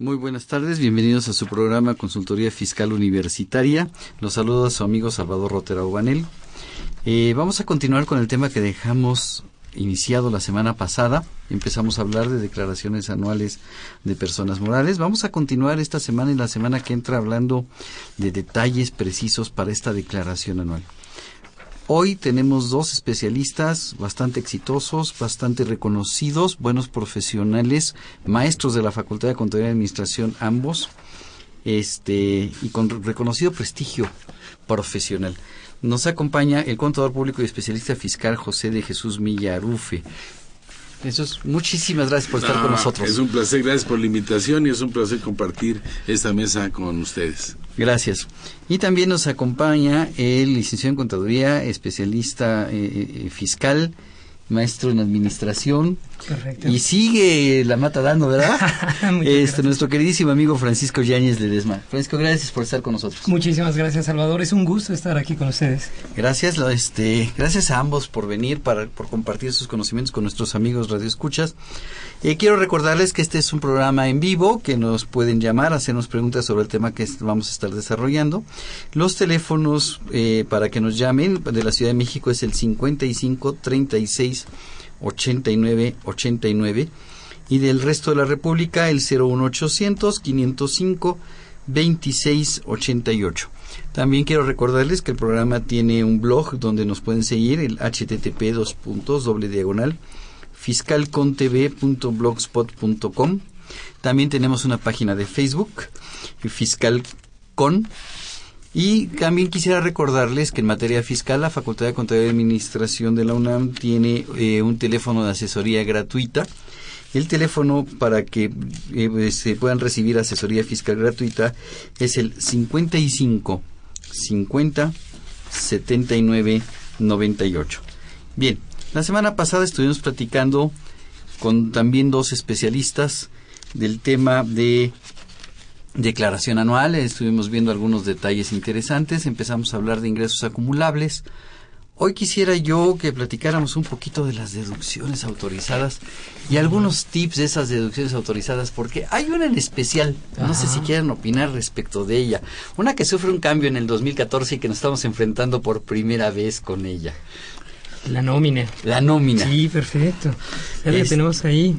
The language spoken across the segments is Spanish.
Muy buenas tardes, bienvenidos a su programa Consultoría Fiscal Universitaria. Los saludo a su amigo Salvador Rotera Ubanel. Eh, vamos a continuar con el tema que dejamos iniciado la semana pasada. Empezamos a hablar de declaraciones anuales de personas morales. Vamos a continuar esta semana y la semana que entra hablando de detalles precisos para esta declaración anual. Hoy tenemos dos especialistas bastante exitosos, bastante reconocidos, buenos profesionales, maestros de la Facultad de Contaduría y Administración ambos, este y con reconocido prestigio profesional. Nos acompaña el contador público y especialista fiscal José de Jesús Millarufe. Jesús, muchísimas gracias por estar No, con nosotros. Es un placer, gracias por la invitación y es un placer compartir esta mesa con ustedes. Gracias. Y también nos acompaña el licenciado en Contaduría, especialista eh, eh, fiscal, maestro en Administración. Correcto. Y sigue la mata dando, ¿verdad? Este, nuestro queridísimo amigo Francisco Yáñez Ledesma. Francisco, gracias por estar con nosotros. Muchísimas gracias, Salvador. Es un gusto estar aquí con ustedes. Gracias, este, gracias a ambos por venir, para, por compartir sus conocimientos con nuestros amigos radioescuchas. Eh, quiero recordarles que este es un programa en vivo, que nos pueden llamar, hacernos preguntas sobre el tema que vamos a estar desarrollando. Los teléfonos eh, para que nos llamen de la Ciudad de México es el 55 36 89 89 y del resto de la República el 01800 505 26 88. También quiero recordarles que el programa tiene un blog donde nos pueden seguir, el http dos puntos doble diagonal. También tenemos una página de Facebook, Fiscalcon. Y también quisiera recordarles que en materia fiscal la Facultad de Contaduría y Administración de la UNAM tiene eh, un teléfono de asesoría gratuita. El teléfono para que eh, se puedan recibir asesoría fiscal gratuita es el 55 50 79 98. Bien, la semana pasada estuvimos platicando con también dos especialistas del tema de declaración anual, estuvimos viendo algunos detalles interesantes, empezamos a hablar de ingresos acumulables. Hoy quisiera yo que platicáramos un poquito de las deducciones autorizadas y algunos tips de esas deducciones autorizadas, porque hay una en especial, no sé si quieran opinar respecto de ella, una que sufre un cambio en el 2014 y que nos estamos enfrentando por primera vez con ella, La nómina. la nómina. Sí, perfecto. Ya la tenemos ahí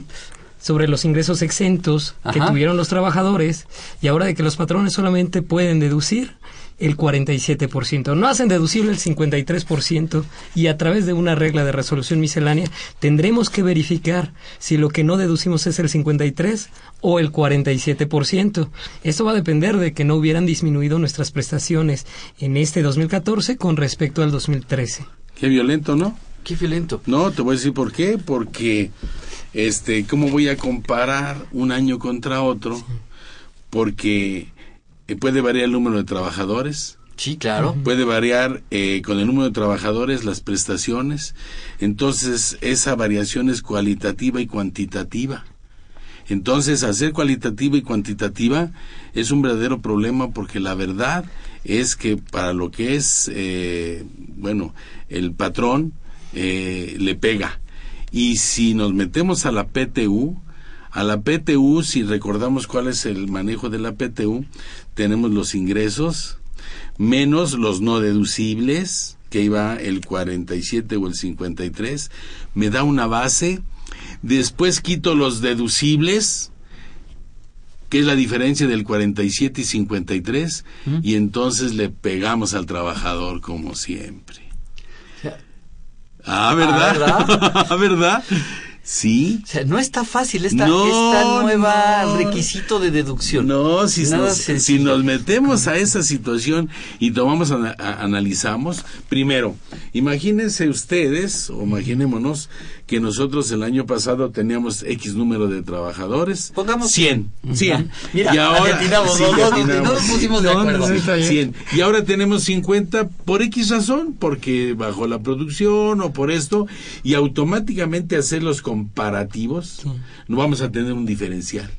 sobre los ingresos exentos que Ajá. tuvieron los trabajadores y ahora de que los patrones solamente pueden deducir el 47%. No hacen deducible el 53% y a través de una regla de resolución miscelánea tendremos que verificar si lo que no deducimos es el 53 o el 47%. Esto va a depender de que no hubieran disminuido nuestras prestaciones en este 2014 con respecto al 2013. Qué violento, ¿no? Qué violento. No, te voy a decir por qué, porque este, ¿cómo voy a comparar un año contra otro? Porque eh, puede variar el número de trabajadores, Sí, claro. puede variar eh, con el número de trabajadores las prestaciones, entonces esa variación es cualitativa y cuantitativa. Entonces, hacer cualitativa y cuantitativa es un verdadero problema porque la verdad es que para lo que es, eh, bueno, el patrón eh, le pega. Y si nos metemos a la PTU, a la PTU, si recordamos cuál es el manejo de la PTU, tenemos los ingresos menos los no deducibles, que iba el 47 o el 53, me da una base, después quito los deducibles, que es la diferencia del 47 y 53, y entonces le pegamos al trabajador como siempre. Ah, ¿verdad? Ah, ¿verdad? Sí. O sea, no está fácil esta, No, esta nueva no. requisito de deducción. No, si nos, si sencillo. nos metemos a esa situación y tomamos, a- analizamos, primero, imagínense ustedes, o imaginémonos, que nosotros el año pasado teníamos X número de trabajadores. Pongamos 100. 100. Mira, y ahora, sí, no, le no, atinamos. no nos pusimos de No, no, acuerdo. no, está bien. 100. Y ahora tenemos 50 por X razón, porque bajó la producción o por esto, y automáticamente hacer los comparativos, no vamos a tener un diferencial.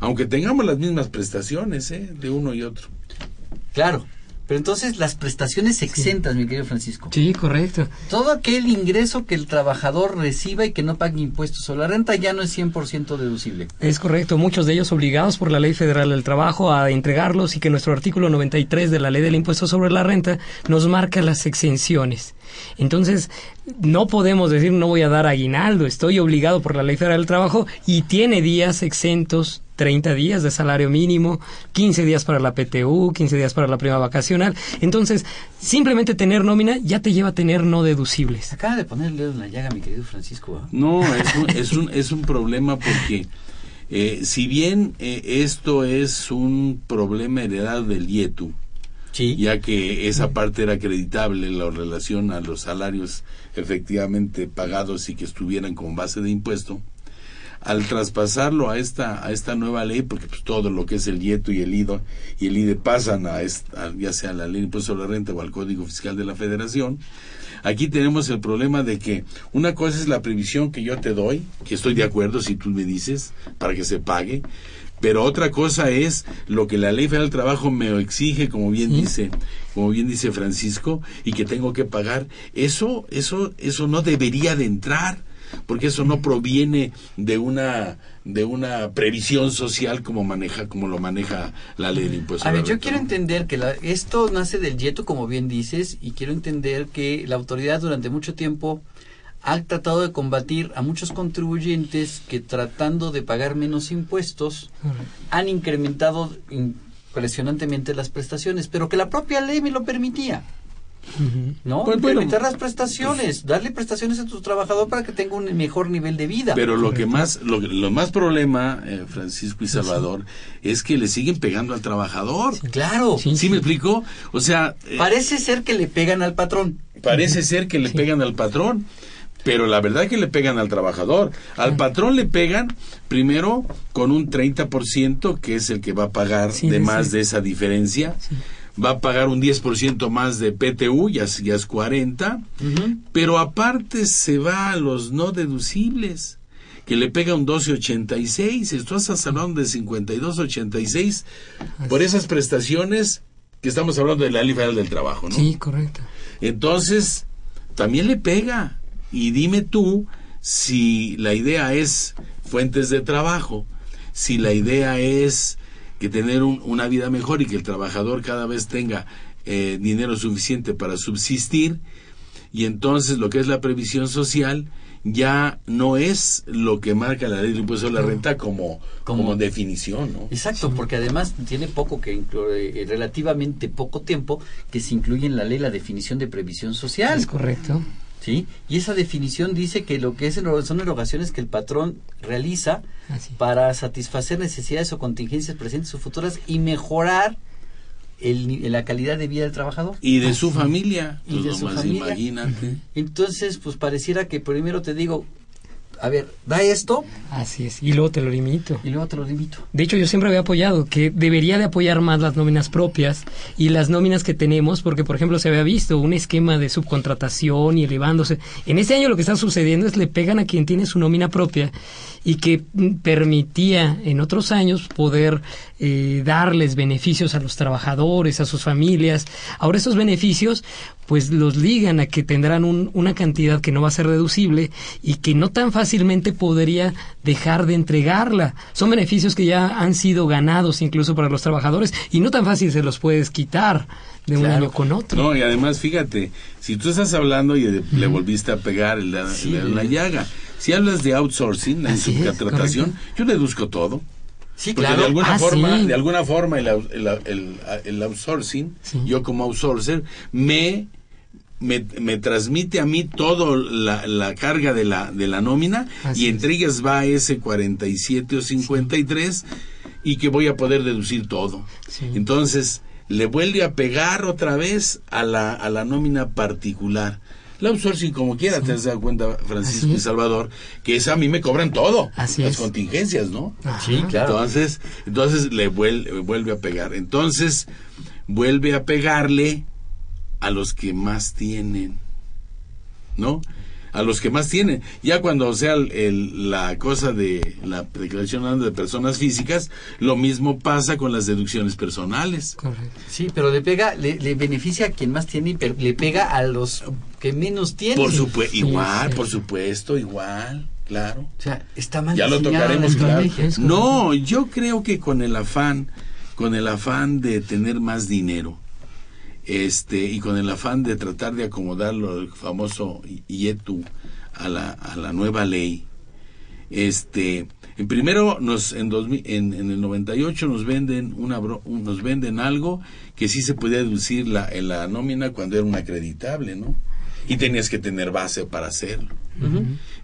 Aunque tengamos las mismas prestaciones, ¿eh? De uno y otro. Claro. Pero entonces las prestaciones exentas, mi querido Francisco. Sí, correcto. Todo aquel ingreso que el trabajador reciba y que no pague impuestos sobre la renta ya no es 100% deducible. Es correcto, muchos de ellos obligados por la Ley Federal del Trabajo a entregarlos y que nuestro artículo 93 de la Ley del Impuesto sobre la Renta nos marca las exenciones. Entonces, no podemos decir no voy a dar aguinaldo, estoy obligado por la Ley Federal del Trabajo y tiene días exentos 30 días de salario mínimo, 15 días para la PTU, 15 días para la prima vacacional. Entonces, simplemente tener nómina ya te lleva a tener no deducibles. Acaba de poner el dedo en la llaga, mi querido Francisco. ¿ah? No, es un, es un, es un problema porque eh, si bien eh, esto es un problema heredado del IETU, Sí. ya que esa parte era acreditable la relación a los salarios efectivamente pagados y que estuvieran como base de impuesto, al traspasarlo a esta a esta nueva ley, porque pues todo lo que es el IETU y el IDO y el IDE pasan a, esta, ya sea a la ley de impuesto sobre la renta o al Código Fiscal de la Federación, aquí tenemos el problema de que una cosa es la previsión que yo te doy, que estoy de acuerdo si tú me dices, para que se pague, pero otra cosa es lo que la Ley Federal del Trabajo me exige, como bien dice, como bien dice Francisco, y que tengo que pagar. Eso, eso, eso no debería de entrar, porque eso no proviene de una, de una previsión social como maneja, como lo maneja la ley del impuesto. A ver, yo quiero entender que la- esto nace del YETO, como bien dices, y quiero entender que la autoridad durante mucho tiempo ha tratado de combatir a muchos contribuyentes que tratando de pagar menos impuestos han incrementado impresionantemente las prestaciones, pero que la propia ley me lo permitía. ¿No? Pues bueno. Incrementar las prestaciones, darle prestaciones a tu trabajador para que tenga un mejor nivel de vida. Pero lo que más, lo, lo más problema, eh, Francisco y Salvador, es que le siguen pegando al trabajador. claro, Sí. ¿Sí me explico? O sea, eh, parece ser que le pegan al patrón. parece ser que le pegan al patrón, pero la verdad que le pegan al trabajador. Al patrón le pegan primero con un 30%, que es el que va a pagar Sí, de sí, más de esa diferencia. Va a pagar un 10% más de PTU, ya, es- ya es 40, pero aparte se va a los no deducibles que le pega un 12.86, estás hablando de 52.86 por esas prestaciones que estamos hablando de la ley federal del trabajo, ¿no? Sí, correcto. Entonces, también le pega. Y dime tú si la idea es fuentes de trabajo, si la idea es que tener un- una vida mejor y que el trabajador cada vez tenga eh, dinero suficiente para subsistir, y entonces lo que es la previsión social ya no es lo que marca la ley del impuesto a la renta como, como, Como- definición, ¿no? Exacto, porque además tiene poco que incluye, relativamente poco tiempo que se incluye en la ley la definición de previsión social, Es correcto. ¿Sí? Y esa definición dice que lo que es son erogaciones que el patrón realiza Así. para satisfacer necesidades o contingencias presentes o futuras y mejorar el ni- la calidad de vida del trabajador. Y de su familia, Y pues de su familia. imagínate. Entonces, pues pareciera que primero te digo, a ver, da esto Así es. Y luego te lo limito. y luego te lo limito. De hecho, yo siempre había apoyado que debería de apoyar más las nóminas propias y las nóminas que tenemos, porque, por ejemplo, se había visto un esquema de subcontratación y elevándose. En este año lo que está sucediendo es le pegan a quien tiene su nómina propia y que mm, permitía en otros años poder eh, darles beneficios a los trabajadores, a sus familias. Ahora esos beneficios pues los ligan a que tendrán un- una cantidad que no va a ser deducible y que no tan fácilmente podría dejar de entregarla. Son beneficios que ya han sido ganados incluso para los trabajadores y no tan fácil se los puedes quitar de un Claro. año con otro. No, y además, fíjate, si tú estás hablando y de- le volviste a pegar el, la, Sí. la- la llaga, si hablas de outsourcing, es, subcontratación, yo deduzco todo. Sí, Porque claro. de alguna Ah, forma, sí. de alguna forma el, el, el- el outsourcing, Sí. yo como outsourcer, me me, me transmite a mí todo la, la carga de la, de la nómina Así y es. entre ellas va ese 47 o 53 y que voy a poder deducir todo. Sí. Entonces, le vuelve a pegar otra vez a la, a la nómina particular. La outsourcing, como quiera, te has dado cuenta, Francisco y. Salvador, que esa a mí me cobran todo. Así las es. contingencias, ¿no? Ajá. Sí, claro. Entonces, entonces le vuelve, vuelve a pegar. Entonces, vuelve a pegarle a los que más tienen. ¿No? A los que más tienen. Ya cuando sea el- el- la cosa de la declaración de personas físicas, lo mismo pasa con las deducciones personales. Correcto. Sí, pero le pega, le, le beneficia a quien más tiene y per- le pega a los que menos tienen. Por supuesto, igual, sí. por supuesto, igual, claro. O sea, está mal ya lo tocaremos claro. no yo creo que con el afán con el afán de tener más dinero este y con el afán de tratar de acomodarlo el famoso IETU a la, a la nueva ley. Este en primero nos en, 2000 en, en el 98 nos venden una nos venden algo que sí se podía deducir la en la nómina cuando era un acreditable no y tenías que tener base para hacerlo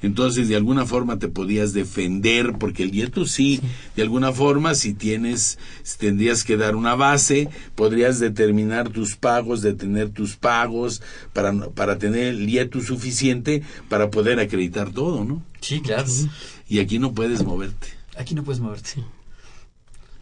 entonces, de alguna forma te podías defender, porque el IETU sí, de alguna forma, si tienes, si tendrías que dar una base, podrías determinar tus pagos, detener tus pagos, para, para tener el IETU suficiente para poder acreditar todo, ¿no? Sí, claro. Y aquí no puedes moverte. Aquí no puedes moverte.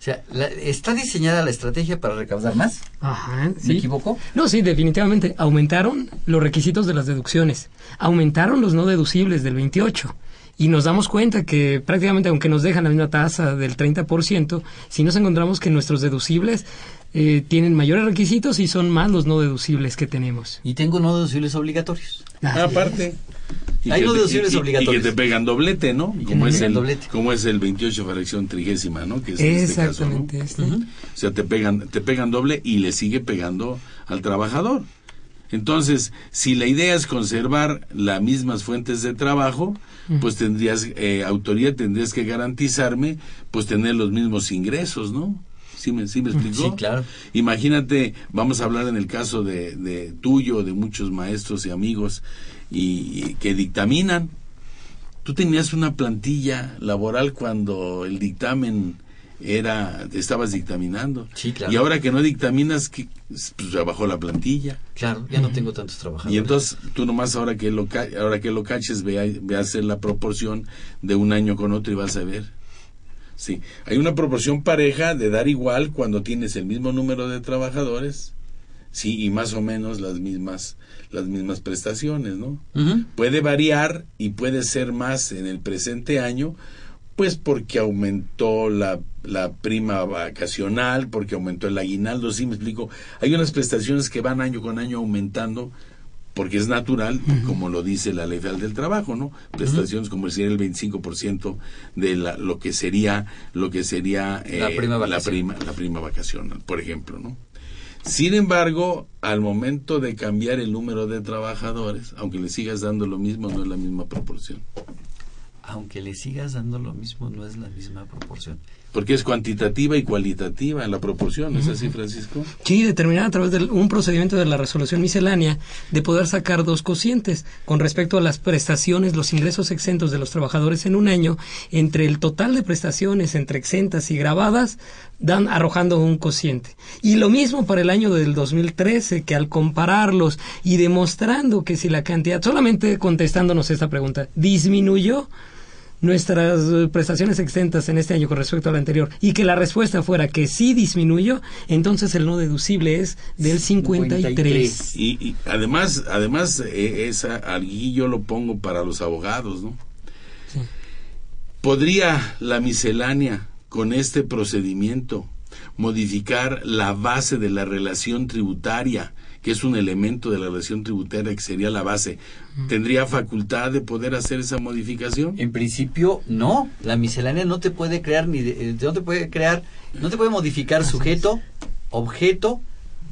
O sea, la- está diseñada la estrategia para recaudar más. Ajá, ¿Me sí. equivoco? No, sí, definitivamente. Aumentaron los requisitos de las deducciones. Aumentaron los no deducibles del 28. Y nos damos cuenta que prácticamente, aunque nos dejan la misma tasa del 30%, si nos encontramos que nuestros deducibles eh, tienen mayores requisitos y son más los no deducibles que tenemos. Y tengo no deducibles obligatorios. Así Aparte. Y Hay que te- deducciones y- obligatorias. Y que te pegan doblete, ¿no? Como es, el, doblete. como es el 28 fracción trigésima, ¿no? Que es en este caso, ¿no? Exactamente. este. O sea, te pegan, te pegan doble y le sigue pegando al trabajador. Entonces, si la idea es conservar las mismas fuentes de trabajo, pues tendrías, eh, autoría tendrías que garantizarme, pues tener los mismos ingresos, ¿no? ¿Sí me, sí me explicó? Sí, claro. Imagínate, vamos a hablar en el caso de, de tuyo, de muchos maestros y amigos y, y que dictaminan. Tú tenías una plantilla laboral cuando el dictamen era, estabas dictaminando. Sí, claro. Y ahora que no dictaminas, que pues ya bajó la plantilla. Claro, ya no tengo tantos trabajadores. Y entonces tú nomás ahora que lo, ahora que lo caches, ve a, ve a hacer la proporción de un año con otro y vas a ver. Sí, hay una proporción pareja de dar igual cuando tienes el mismo número de trabajadores, sí, y más o menos las mismas las mismas prestaciones, ¿no? Puede variar y puede ser más en el presente año, pues porque aumentó la, la prima vacacional, porque aumentó el aguinaldo, sí me explico. Hay unas prestaciones que van año con año aumentando porque es natural, como lo dice la ley federal del trabajo, ¿no? Prestaciones como decir el 25% de la, lo que sería lo que sería eh, La prima la prima la prima vacacional, por ejemplo, ¿no? Sin embargo, al momento de cambiar el número de trabajadores, aunque le sigas dando lo mismo, no es la misma proporción. Aunque le sigas dando lo mismo, no es la misma proporción. Porque es cuantitativa y cualitativa la proporción, ¿es así, Francisco? Sí, determinar a través de un procedimiento de la resolución miscelánea de poder sacar dos cocientes con respecto a las prestaciones, los ingresos exentos de los trabajadores en un año, entre el total de prestaciones entre exentas y grabadas, dan arrojando un cociente. Y lo mismo para el año del 2013, que al compararlos y demostrando que si la cantidad, solamente contestándonos esta pregunta, disminuyó nuestras eh, prestaciones exentas en este año con respecto al anterior y que la respuesta fuera que sí disminuyó, entonces el no deducible es del 53. Y, y además, además eh, esa, aquí yo lo pongo para los abogados, ¿no? Sí. ¿Podría la miscelánea con este procedimiento modificar la base de la relación tributaria, que es un elemento de la relación tributaria que sería la base? ¿Tendría facultad de poder hacer esa modificación? En principio, no. La miscelánea no te puede crear ni de- eh, no te puede crear, no te puede modificar sujeto, objeto,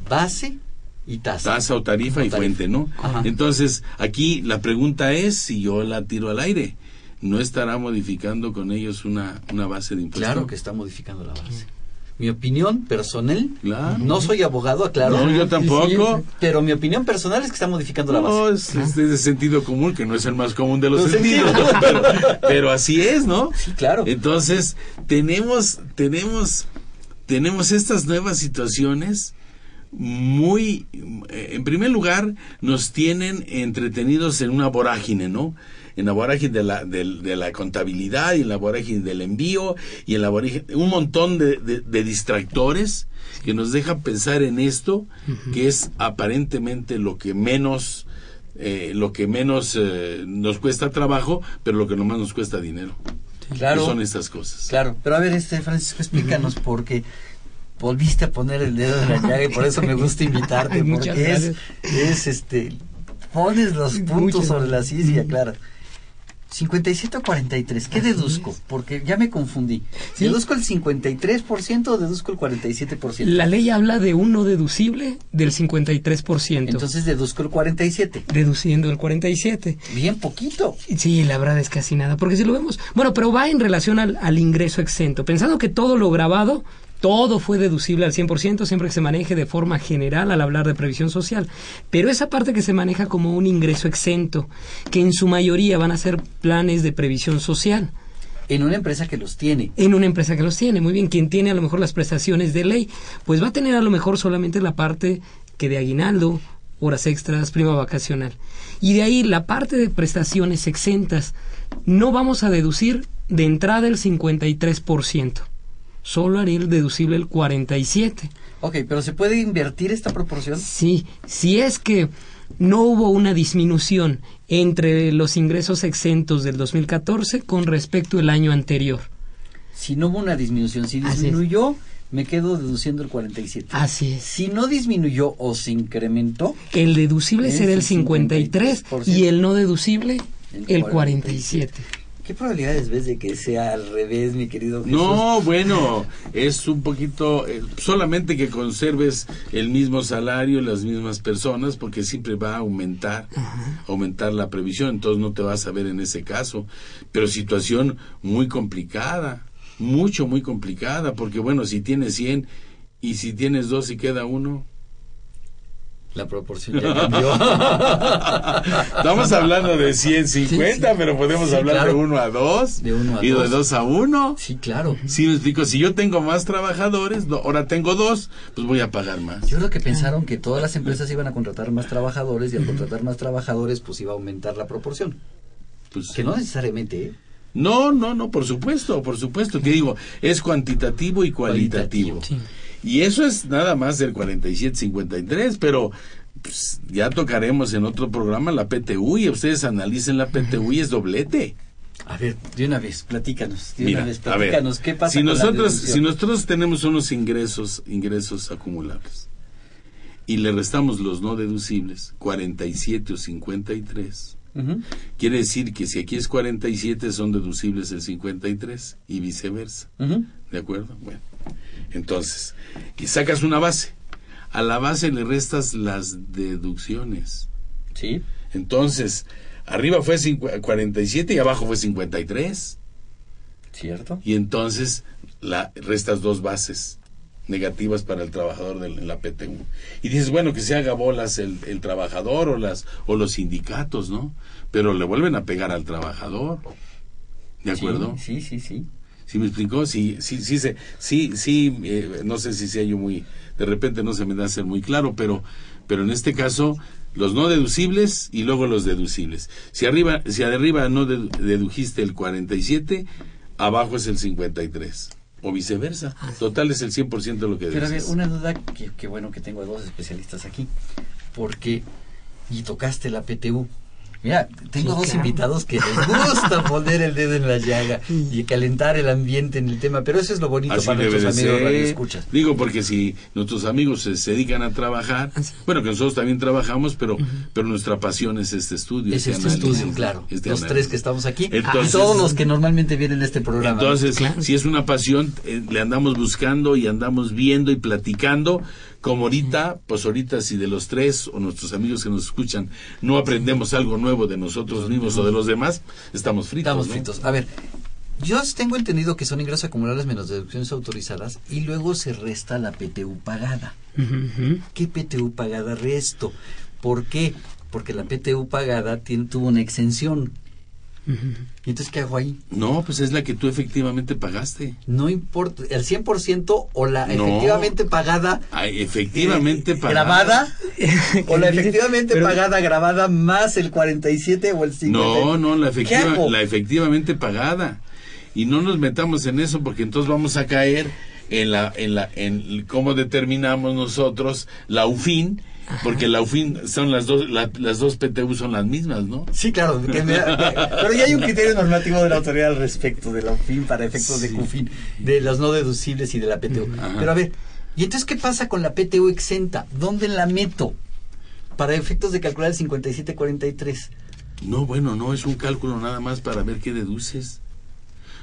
base y tasa. Tasa o tarifa O y tarifa. fuente, ¿no? Ajá. Entonces, aquí la pregunta es si yo la tiro al aire. ¿No estará modificando con ellos una, una base de impuestos? Claro que está modificando la base. Mi opinión personal, Claro. no soy abogado, aclaro. No, yo tampoco. Pero mi opinión personal es que está modificando la No, base. es, es de sentido común, que no es el más común de los Los sentidos, sentidos. ¿no? pero, pero así es, ¿no? Sí, claro. Entonces, tenemos, tenemos, tenemos estas nuevas situaciones muy, eh, en primer lugar, nos tienen entretenidos en una vorágine, ¿no? En la vorágine de la, de, la contabilidad y en la vorágine del envío y en la vorágine, un montón de, de- de distractores que nos dejan pensar en esto, que es aparentemente lo que menos, eh, lo que menos eh, nos cuesta trabajo, pero lo que nomás nos cuesta dinero. Claro. Que son estas cosas. Claro, pero a ver, este Francisco, explícanos porque volviste a poner el dedo en la llaga y por eso me gusta invitarte, porque es, es este, pones los puntos Muchas sobre la silla, claro. 57 o 43, ¿qué deduzco? Porque ya me confundí. Sí. ¿Deduzco el 53% o deduzco el 47%? La ley habla de un no deducible del 53%. Entonces deduzco el 47. deduciendo el 47. Bien poquito. Sí, la verdad es casi nada, porque si lo vemos, bueno, pero va en relación al, al ingreso exento, pensando que todo lo grabado, todo fue deducible al 100% siempre que se maneje de forma general al hablar de previsión social, pero esa parte que se maneja como un ingreso exento, que en su mayoría van a ser planes de previsión social, En una empresa que los tiene. en una empresa que los tiene. Muy bien, quien tiene a lo mejor las prestaciones de ley, pues va a tener a lo mejor solamente la parte que de aguinaldo, horas extras, prima vacacional. Y de ahí la parte de prestaciones exentas, no vamos a deducir de entrada el 53%. Solo haría el deducible el 47%. Ok, pero ¿se puede invertir esta proporción? Sí, si es que no hubo una disminución entre los ingresos exentos del 2014 con respecto al año anterior. Si no hubo una disminución, si disminuyó, me quedo deduciendo el 47. Así es. Si no disminuyó o se incrementó, El deducible será el el 53 y el no deducible El el 47. ¿Qué probabilidades ves de que sea al revés, mi querido Jesús? No, bueno, es un poquito, eh, solamente que conserves el mismo salario, las mismas personas, porque siempre va a aumentar, aumentar la previsión, entonces no te vas a ver en ese caso. Pero situación muy complicada, mucho, muy complicada, porque bueno, si tienes 100 y si tienes dos y queda uno. La proporción ya cambió. Estamos hablando de 150, Sí, sí. pero podemos Sí, hablar claro. de uno a dos De uno a y de dos. dos a uno. sí, claro. Sí, me explico. Si yo tengo más trabajadores, no, ahora tengo dos, pues voy a pagar más. Yo creo que pensaron que todas las empresas iban a contratar más trabajadores y al contratar más trabajadores pues iba a aumentar la proporción. Pues, Que no necesariamente, ¿eh? no, no, no, por supuesto, por supuesto. Te digo, es cuantitativo y cualitativo. Cualitativo. Y eso es nada más del 47-53, pero pues, ya tocaremos en otro programa la PTU y ustedes analicen la PTU y es doblete. A ver, de una vez, platícanos. De Mira, una vez, ver, platícanos. ¿Qué pasa si con nosotros, si nosotros tenemos unos ingresos, ingresos acumulables y le restamos los no deducibles, 47 o 53, Ujú. quiere decir que si aquí es 47 son deducibles el 53 y viceversa. Ujú. ¿De acuerdo? Bueno, entonces, y sacas una base. A la base le restas las deducciones. Sí. Entonces, arriba fue cincu- 47 y abajo fue 53. ¿Cierto? Y entonces la, restas dos bases negativas para el trabajador en la PTU. Y dices, bueno, que se haga bolas el, el trabajador o, las, o los sindicatos, ¿no? Pero le vuelven a pegar al trabajador. ¿De acuerdo? Sí, sí, sí. sí. ¿Sí me explicó? Sí, sí, sí, se- sí, sí, eh, no sé si sea yo muy, de repente no se me da a ser muy claro, pero, pero en este caso, los no deducibles y luego los deducibles. Si arriba, si arriba no dedu- dedujiste el 47, abajo es el 53. O viceversa. Total es el 100% de lo que Pero a ver, una duda que, que bueno que tengo a dos especialistas aquí. Porque, y tocaste la PTU. Mira, tengo Sí, dos claro. invitados que les gusta poner el dedo en la llaga y calentar el ambiente en el tema, pero eso es lo bonito Así para nuestros amigos ser. radioescuchas. Digo, porque si nuestros amigos se, se dedican a trabajar, Así. bueno, que nosotros también trabajamos, pero, pero nuestra pasión es este estudio. Es este análisis, estudio, claro. este los análisis. tres que estamos aquí Entonces- y todos los que normalmente vienen a este programa. Entonces, Claro. si es una pasión, eh, le andamos buscando y andamos viendo y platicando, como ahorita, pues ahorita si de los tres o nuestros amigos que nos escuchan no aprendemos algo nuevo de nosotros mismos o de los demás, estamos fritos. Estamos ¿no? fritos. A ver, Yo tengo entendido que son ingresos acumulables menos deducciones autorizadas y luego se resta la PTU pagada. ¿Qué PTU pagada resto? ¿Por qué? Porque la PTU pagada tiene, tuvo una exención. ¿Y entonces qué hago ahí? No, pues es la que tú efectivamente pagaste. No importa, el 100% o la No. efectivamente pagada Ah, efectivamente eh, pagada. grabada o la efectivamente Pero- pagada grabada más el 47 o el 50. No, no, la, ¿Qué efectiva, la efectivamente pagada. Y no nos metamos en eso porque entonces vamos a caer en la en la en cómo determinamos nosotros la UFIN, porque la UFIN son las dos la- las dos PTU son las mismas, ¿no? Sí, claro, que me- pero ya hay un criterio normativo de la autoridad al respecto de la UFIN para efectos de. CUFIN, de los no deducibles y de la PTU. Ajá. Pero a ver, ¿y entonces qué pasa con la PTU exenta? ¿Dónde la meto? Para efectos de calcular el 5743. No, bueno, no es un cálculo nada más para ver qué deduces.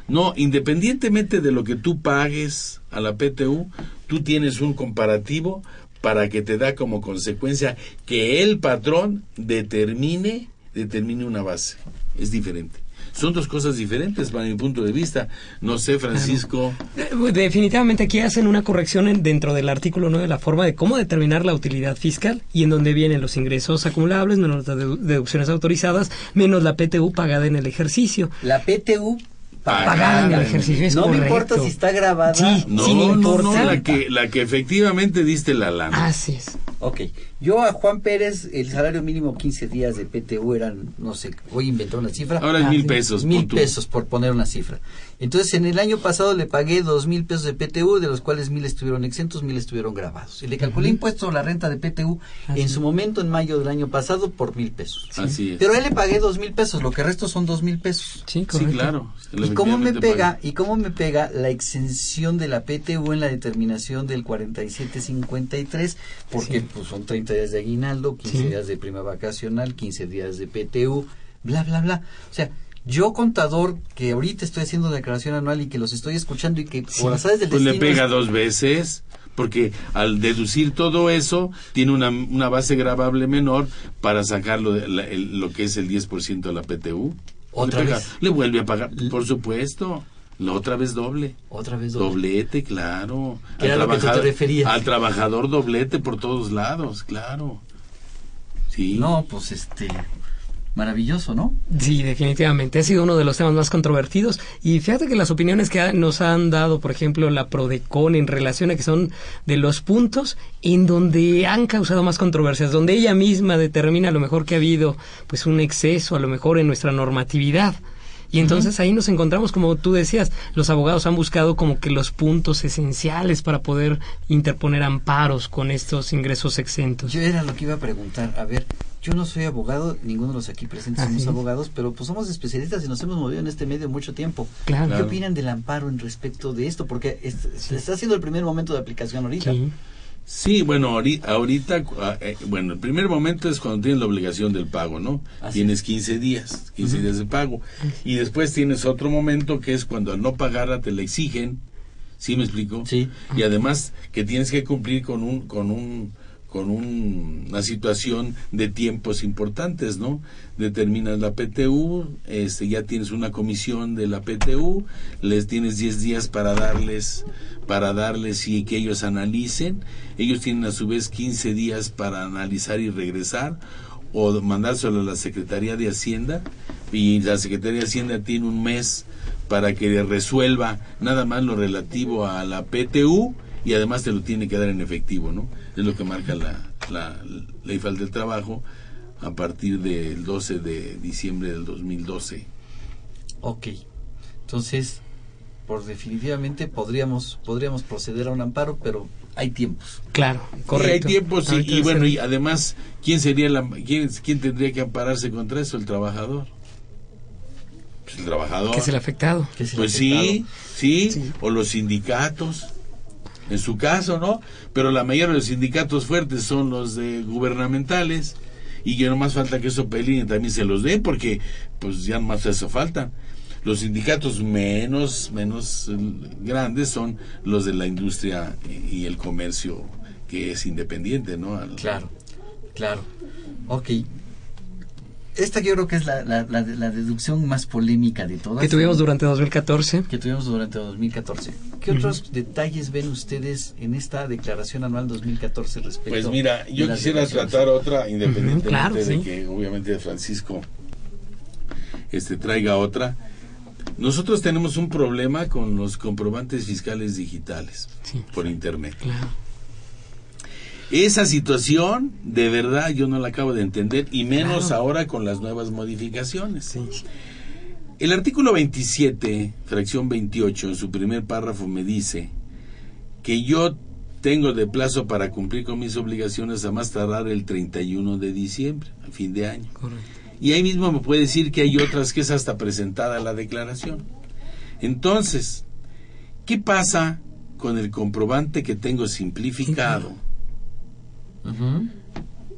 No, independientemente de lo que tú pagues a la PTU, tú tienes un comparativo para que te da como consecuencia que el patrón determine determine una base. Es diferente. Son dos cosas diferentes para mi punto de vista. No sé, Francisco. Eh, Definitivamente aquí hacen una corrección en- dentro del artículo 9 de la forma de cómo determinar la utilidad fiscal y en donde vienen los ingresos acumulables menos las dedu- deducciones autorizadas menos la PTU pagada en el ejercicio. La PTU Pagada en el ejercicio es no me correcto. importa si está grabada. Sí, No, sin no, no, la que, la que efectivamente diste la lana. Así es. Ok, yo a Juan Pérez el salario mínimo 15 días de PTU eran, no sé, voy a inventar una cifra. Ahora es Ah, mil pesos. mil pesos por poner una cifra. Entonces en el año pasado le pagué dos mil pesos de PTU, de los cuales mil estuvieron exentos, mil estuvieron grabados. Y le calculé impuesto a la renta de PTU Así en su momento en mayo del año pasado por mil pesos. Así es. Pero a él le pagué dos mil pesos, lo que resto son dos mil pesos. Sí, claro. ¿Y cómo me pega? paga. ¿Y cómo me pega la exención de la PTU en la determinación del 4753? Porque Sí. pues son 30 días de aguinaldo, 15 Sí. días de prima vacacional, 15 días de PTU, bla bla bla. O sea, yo contador que ahorita estoy haciendo declaración anual y que los estoy escuchando y que por azares del Pues le pega es- dos veces, porque al deducir todo eso, tiene una, una base grabable menor para sacarlo de la- el- lo que es el 10% de la PTU. Otra le, pega- vez. le vuelve a pagar, por supuesto. La otra vez doble. otra vez doble. Doblete, claro. Que era lo que tú te referías. al trabajador doblete por todos lados, claro. Sí. No, pues este maravilloso, ¿no? Sí, definitivamente. Ha sido uno de los temas más controvertidos. Y fíjate que las opiniones que ha- nos han dado, por ejemplo, la Prodecon en relación a que son de los puntos en donde han causado más controversias, donde ella misma determina a lo mejor que ha habido pues un exceso, a lo mejor en nuestra normatividad. Y entonces ahí nos encontramos, como tú decías, los abogados han buscado como que los puntos esenciales para poder interponer amparos con estos ingresos exentos. Yo era lo que iba a preguntar. A ver, yo no soy abogado, ninguno de los aquí presentes Así somos es. abogados, pero pues somos especialistas y nos hemos movido en este medio mucho tiempo. Claro. ¿Qué Claro. opinan del amparo en respecto de esto? Porque es- está haciendo el primer momento de aplicación ahorita. Sí. Sí, bueno, ahori- ahorita, ah, eh, bueno, el primer momento es cuando tienes la obligación del pago, ¿no? Así tienes 15 días, 15 días de pago. Y después tienes otro momento que es cuando al no pagarla te la exigen, ¿sí me explico? Sí. Y además que tienes que cumplir con un, con un, con un- una situación de tiempos importantes, ¿no? Determinas la PTU, este, ya tienes una comisión de la PTU, les tienes 10 días para darles, para darles y que ellos analicen, ellos tienen a su vez 15 días para analizar y regresar, o mandárselo a la Secretaría de Hacienda, y la Secretaría de Hacienda tiene un mes para que resuelva nada más lo relativo a la PTU y además te lo tiene que dar en efectivo, ¿no? Es lo que marca la, la Ley Federal del Trabajo a partir del 12 de diciembre del 2012. Ok. Entonces, por definitivamente podríamos podríamos proceder a un amparo, pero hay tiempos. Claro, Y hay correcto. tiempos y, bueno, y además, ¿quién sería la, quién, quién tendría que ampararse contra eso? El trabajador. Pues el trabajador. que es el afectado. que es el Pues sí, afectado. sí, Sí. o los sindicatos, en su caso, ¿no? Pero la mayoría de los sindicatos fuertes son los de gubernamentales y que no más falta que eso peleen y también se los den porque pues ya más eso falta. Los sindicatos menos menos eh, grandes son los de la industria y el comercio que es independiente, ¿no? Al- Claro, claro. Ok. esta yo creo que es la, la, la, la deducción más polémica de todas. Que tuvimos durante 2014. Que tuvimos durante 2014. ¿Qué otros detalles ven ustedes en esta declaración anual 2014 respecto Pues mira, yo de quisiera tratar otra, independientemente claro, de sí. que obviamente Francisco este traiga otra. Nosotros tenemos un problema con los comprobantes fiscales digitales Sí. por internet. Claro. Esa situación, de verdad, yo no la acabo de entender, y menos Claro. ahora con las nuevas modificaciones. Sí. El artículo 27, fracción 28, en su primer párrafo me dice que yo tengo de plazo para cumplir con mis obligaciones a más tardar el 31 de diciembre, a fin de año. Correcto. Y ahí mismo me puede decir que hay otras que es hasta presentada la declaración. Entonces, ¿qué pasa con el comprobante que tengo simplificado?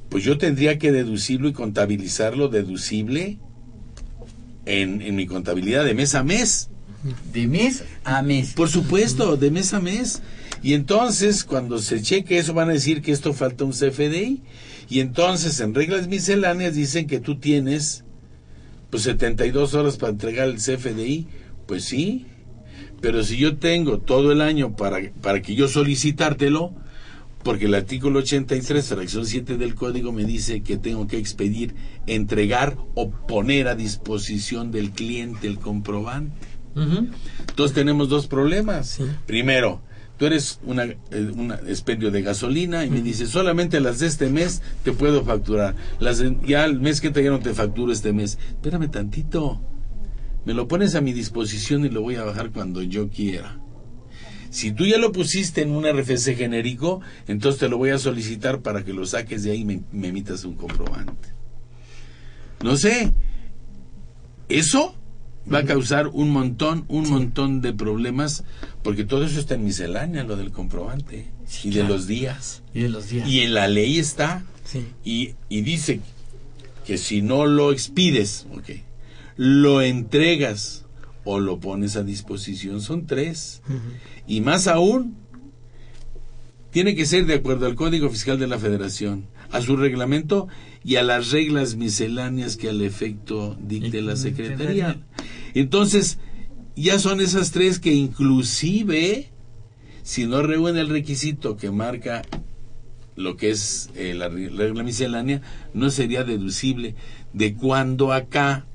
Pues yo tendría que deducirlo y contabilizarlo deducible en, en mi contabilidad de mes a mes. De mes a mes. Por supuesto, de mes a mes. Y entonces, cuando se cheque eso, van a decir que esto falta un CFDI. Y entonces, en reglas misceláneas, dicen que tú tienes pues 72 horas para entregar el CFDI. Pues sí. Pero si yo tengo todo el año para, para que yo solicitártelo, porque el artículo 83, fracción 7 del código me dice que tengo que expedir, entregar o poner a disposición del cliente el comprobante. Entonces tenemos dos problemas. Sí. Primero, tú eres una, eh, un expendio de gasolina y me dices, solamente las de este mes te puedo facturar. Las de- ya el mes que te ya no te facturo este mes. Espérame tantito. Me lo pones a mi disposición y lo voy a bajar cuando yo quiera. Si tú ya lo pusiste en un RFC genérico, entonces te lo voy a solicitar para que lo saques de ahí y me, me emitas un comprobante. No sé. Eso va a causar un montón, un montón de problemas, porque todo eso está en miscelánea, lo del comprobante Sí, y de los días. Y de los días. Y en la ley está, Sí. y, y dice que si no lo expides, lo entregas o lo pones a disposición, son tres. Y más aún, tiene que ser de acuerdo al Código Fiscal de la Federación, a su reglamento y a las reglas misceláneas que al efecto dicte la Secretaría. Entonces, ya son esas tres que inclusive, si no reúne el requisito que marca lo que es eh, la re- regla miscelánea, no sería deducible de cuando acá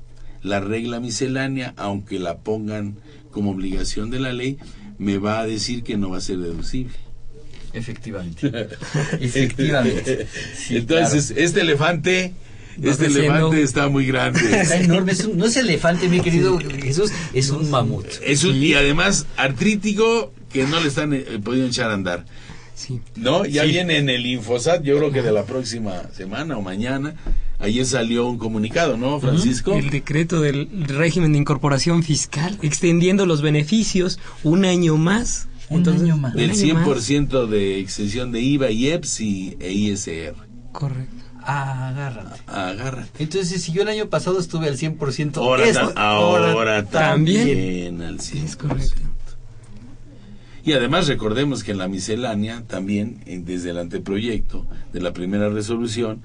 la regla miscelánea, aunque la pongan como obligación de la ley, me va a decir que no va a ser deducible. Efectivamente. Efectivamente. Sí, Entonces, este elefante, este creciendo. elefante está muy grande. Está enorme. Es un- no es elefante, mi querido Jesús, es un mamut. Es un, y además artrítico que no le están eh, pudiendo echar a andar. Sí. No, ya viene en el Infosat, yo creo que de la próxima semana o mañana. Ayer salió un comunicado, ¿no, Francisco? El decreto del régimen de incorporación fiscal, extendiendo los beneficios un año más. Un año más. Del año más. 100% de exención de IVA, IEPS y, e ISR. Correcto. Agárrate. Agárrate. Entonces, si yo el año pasado estuve al 100%, Ahora, ta- ahora también. también al 100%. Es correcto. Y además recordemos que en la miscelánea también, eh, desde el anteproyecto de la primera resolución,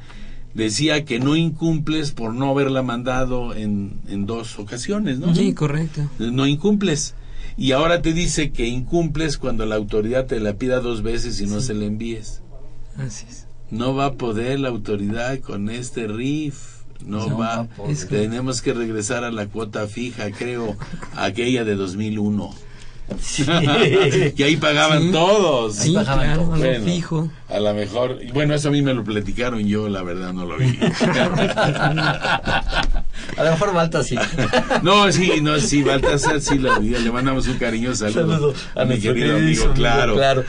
decía que no incumples por no haberla mandado en, en dos ocasiones, ¿no? Sí, correcto. No incumples. Y ahora te dice que incumples cuando la autoridad te la pida dos veces y no se la envíes. Así es. No va a poder la autoridad con este RIF. No, No va. va a poder. Tenemos que regresar a la cuota fija, creo, aquella de 2001. Sí. que ahí pagaban Sí. todos. Sí, bajaban claro, a Bueno, fijo. A lo mejor, bueno, eso a mí me lo platicaron, yo la verdad no lo vi. A lo mejor Malta sí. no, sí, no, sí, Baltasar sí lo vi, le mandamos un cariñoso saludo, a mi nuestro querido amigo, claro. Claro.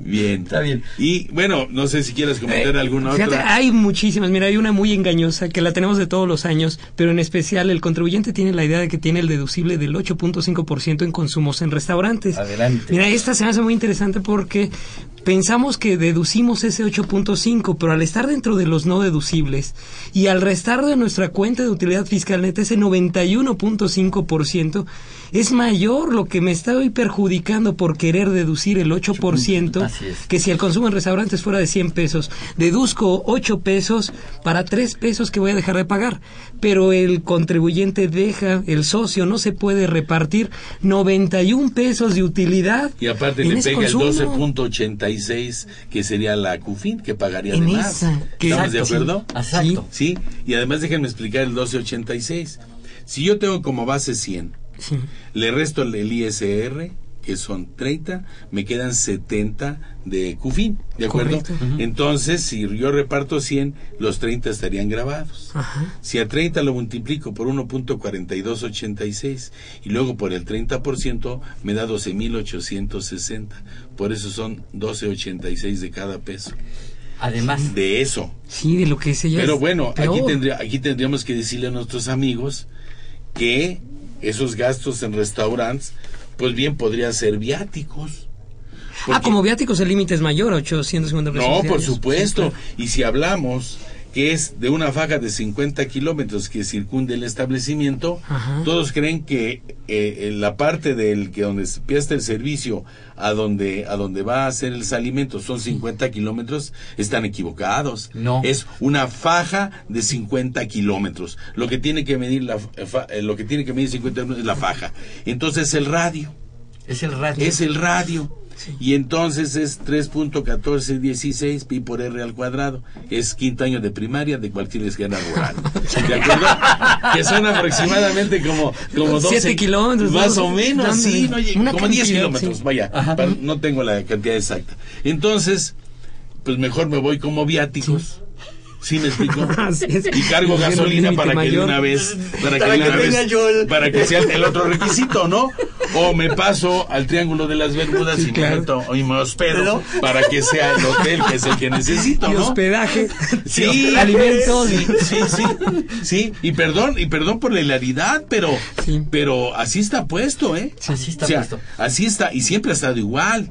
Bien. Está bien. Y bueno, no sé si quieres comentar alguna Eh, Fíjate, otra. hay muchísimas. Mira, hay una muy engañosa que la tenemos de todos los años, pero en especial el contribuyente tiene la idea de que tiene el deducible del 8.5% en consumos en restaurantes. Adelante. Mira, esta se me hace muy interesante porque pensamos que deducimos ese 8.5, pero al estar dentro de los no deducibles y al restar de nuestra cuenta de utilidad fiscal neta ese 91.5%, es mayor lo que me estoy perjudicando por querer deducir el 8%, es. que si el consumo en restaurantes fuera de 100 pesos, deduzco 8 pesos para 3 pesos que voy a dejar de pagar, pero el contribuyente deja, el socio no se puede repartir 91 pesos de utilidad. Y aparte le pega consumo. el 12.85 que sería la CUFIN, que pagaría en de más. ¿Estamos de acuerdo? Sí, exacto. Sí, y además déjenme explicar el 1286. Si yo tengo como base 100, le resto el ISR, que son 30, me quedan 70 de CUFIN, ¿de acuerdo? Correcto. Entonces, si yo reparto 100, los 30 estarían grabados. Ajá. Si a 30 lo multiplico por 1.4286 y luego por el 30%, me da 12.860. Por eso son 12.86 de cada peso. Además, De eso. Sí, de lo que se ya Pero bueno, aquí, tendría, aquí tendríamos que decirle a nuestros amigos que esos gastos en restaurantes, pues bien podrían ser viáticos. Ah, como viáticos el límite es mayor, 850 pesos. no, por supuesto. Sí, claro. Y si hablamos que es de una faja de 50 kilómetros que circunde el establecimiento, Ajá. todos creen que eh, en la parte del que donde empieza el servicio a donde a donde va a hacer el alimento son 50 kilómetros, están equivocados. No. Es una faja de 50 kilómetros. Lo que tiene que medir la eh, lo que tiene que medir 50 kilómetros es la faja. Entonces el radio es el radio. es el radio. Y entonces es 3.1416 pi por r al cuadrado. Es quinto año de primaria de cualquier esquina rural. ¿De acuerdo? que son aproximadamente como, como 12 Siete kilómetros, Más o menos, sí, no llega- una como 10 cantidad, kilómetros, sí. vaya. Para- no tengo la cantidad exacta. Entonces, pues mejor me voy como viáticos. ¿Sí me explico? Y cargo gasolina para que de mayor. una vez, para que, de una vez- para que sea el otro requisito, ¿no? O me paso al Triángulo de las Bermudas Sí, y claro. me meto y me hospedo Pero- para que sea el hotel que es el que necesito, Y ¿no? hospedaje, Sí, alimentos. sí, sí, sí, sí, y perdón, y perdón por la hilaridad, pero, Sí. pero así está puesto, ¿eh? Así está O sea, puesto. Así está, y siempre ha estado igual.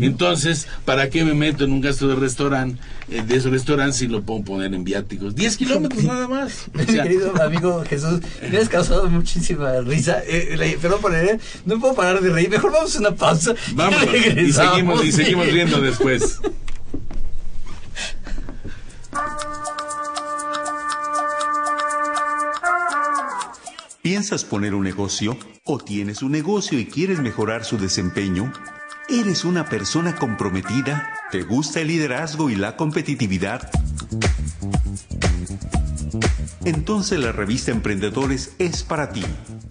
Entonces, ¿para qué me meto en un gasto de restaurante, eh, de ese restaurante si lo puedo poner en viáticos? 10 kilómetros nada más. O Mi querido amigo Jesús, me has causado muchísima risa. Eh, la- perdón por el, no puedo parar de reír. Mejor vamos a una pausa. Vamos, y regresamos. seguimos, y seguimos riendo después. ¿Piensas poner un negocio? ¿O tienes un negocio y quieres mejorar su desempeño? ¿Eres una persona comprometida? ¿Te gusta el liderazgo y la competitividad? Entonces la revista Emprendedores es para ti.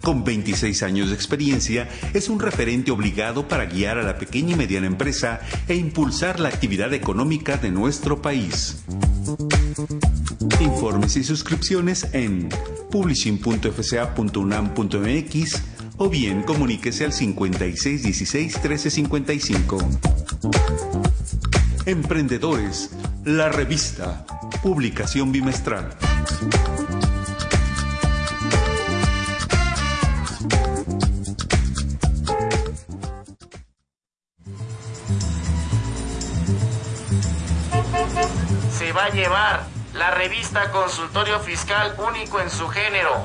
Con 26 años de experiencia, es un referente obligado para guiar a la pequeña y mediana empresa e impulsar la actividad económica de nuestro país. Informes y suscripciones en publishing.fca.unam.mx o bien comuníquese al 5616-1355. Emprendedores, la revista, publicación bimestral. se va a llevar la revista Consultorio Fiscal único en su género.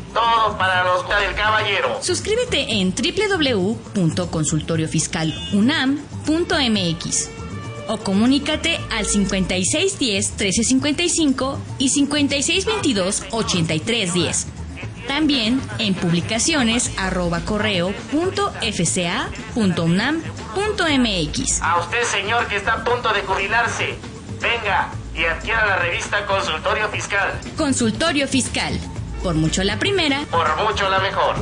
Todo para los del caballero. Suscríbete en www.consultoriofiscalunam.mx o comunícate al 5610-1355 y 5622-8310. También en publicaciones arroba correo punto fca punto unam punto mx. A usted, señor, que está a punto de jubilarse, venga y adquiera la revista Consultorio Fiscal. Consultorio Fiscal. Por mucho la primera. Por mucho la mejor.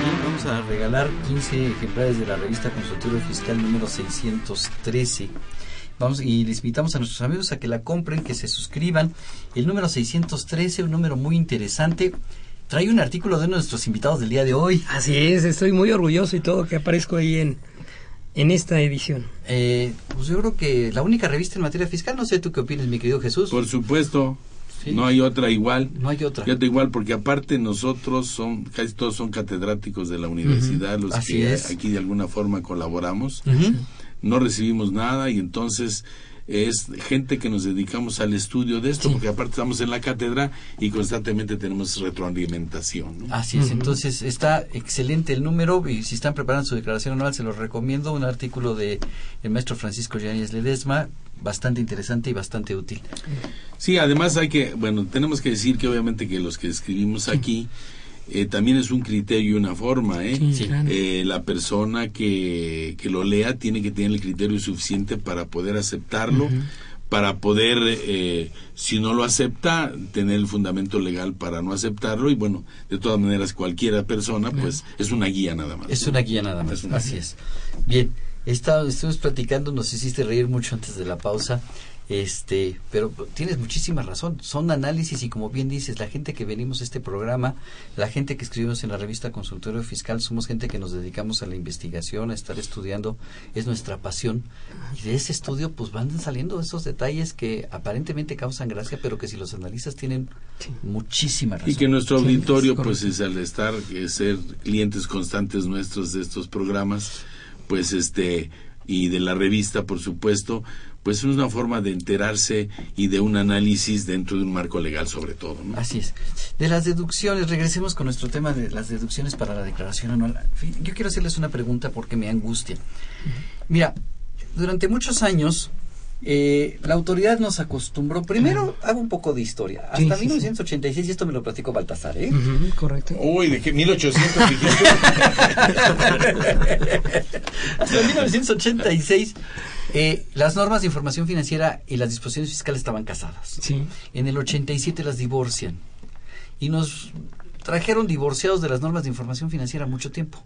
Bien, vamos a regalar 15 ejemplares de la revista Consultorio Fiscal número 613. Vamos, y les invitamos a nuestros amigos a que la compren, que se suscriban. El número 613, un número muy interesante. Trae un artículo de nuestros invitados del día de hoy. Así es, estoy muy orgulloso y todo que aparezco ahí en, en esta edición. Eh, pues yo creo que la única revista en materia fiscal, no sé tú qué opinas, mi querido Jesús. Por supuesto. Sí. No hay otra igual. No hay otra. Fíjate igual, porque aparte nosotros son, casi todos son catedráticos de la universidad, los Así que es. aquí de alguna forma colaboramos. No recibimos nada y entonces es gente que nos dedicamos al estudio de esto, porque aparte estamos en la cátedra y constantemente tenemos retroalimentación. ¿no? Así es, entonces está excelente el número y si están preparando su declaración anual se los recomiendo, un artículo de el maestro Francisco Yáñez Ledesma, bastante interesante y bastante útil. Sí, además hay que, bueno, tenemos que decir que obviamente que los que escribimos aquí eh, también es un criterio y una forma, ¿eh? Sí, claro. Eh, la persona que, que lo lea tiene que tener el criterio suficiente para poder aceptarlo, para poder, eh, si no lo acepta, tener el fundamento legal para no aceptarlo y bueno, de todas maneras cualquiera persona, pues es una guía nada más. Es una guía nada más, Es así guía. es. Bien, está, estuvimos platicando, nos hiciste reír mucho antes de la pausa, este, pero tienes muchísima razón, son análisis y como bien dices, la gente que venimos a este programa, la gente que escribimos en la revista Consultorio Fiscal, somos gente que nos dedicamos a la investigación, a estar estudiando, es nuestra pasión. Y de ese estudio pues van saliendo esos detalles que aparentemente causan gracia, pero que si los analizas tienen muchísima razón. Y que nuestro Sí, auditorio, es pues es al estar, eh, ser clientes constantes nuestros de estos programas, pues este, y de la revista, por supuesto, pues es una forma de enterarse y de un análisis dentro de un marco legal sobre todo, ¿no? Así es. De las deducciones, regresemos con nuestro tema de las deducciones para la declaración anual. Yo quiero hacerles una pregunta porque me angustia. Mira, durante muchos años eh, la autoridad nos acostumbró, primero hago un poco de historia, hasta Sí, sí, sí. 1986, y esto me lo platicó Baltasar, ¿eh? Correcto. Uy, ¿de qué? 1800 dijiste. Hasta 1986 eh, las normas de información financiera y las disposiciones fiscales estaban casadas. Sí. En el 87 las divorcian y nos trajeron divorciados de las normas de información financiera mucho tiempo.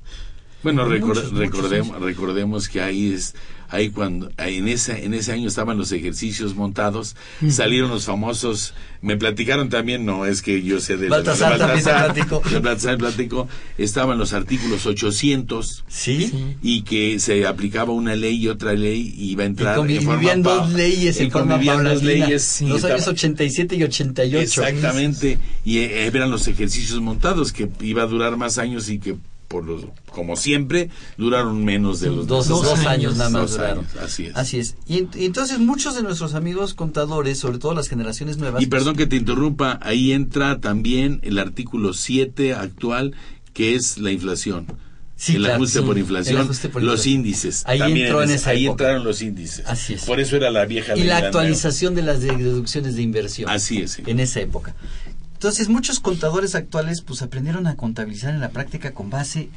Bueno, Muchos, recor- muchos recordemos, años. recordemos que ahí es, ahí cuando, ahí en ese, en ese año estaban los ejercicios montados, salieron los famosos, me platicaron también, no es que yo sé de Baltasar Baltasar platicó, estaban los artículos 800 ¿Sí? y que se aplicaba una ley y otra ley y iba a entrar y en forma dos leyes en y forma dos leyes, los y años estaba- 87 y 88. Exactamente, y eh, eran los ejercicios montados que iba a durar más años y que por los, como siempre duraron menos de los Dos, Dos dos años, años. nada más Dos duraron. años, así es. Así es. Y, en- y entonces muchos de nuestros amigos contadores, sobre todo las generaciones nuevas, Y perdón que te interrumpa, ahí entra también el artículo 7 actual, que es la inflación. Sí, el claro, ajuste sí, por el inflación, ajuste por los inflación. índices. Ahí también entró en esa Ahí época. entraron los índices. Así es. Por eso era la vieja y la actualización de las de- deducciones de inversión. Así es. sí. en esa época. Entonces, muchos contadores actuales pues aprendieron a contabilizar en la práctica con base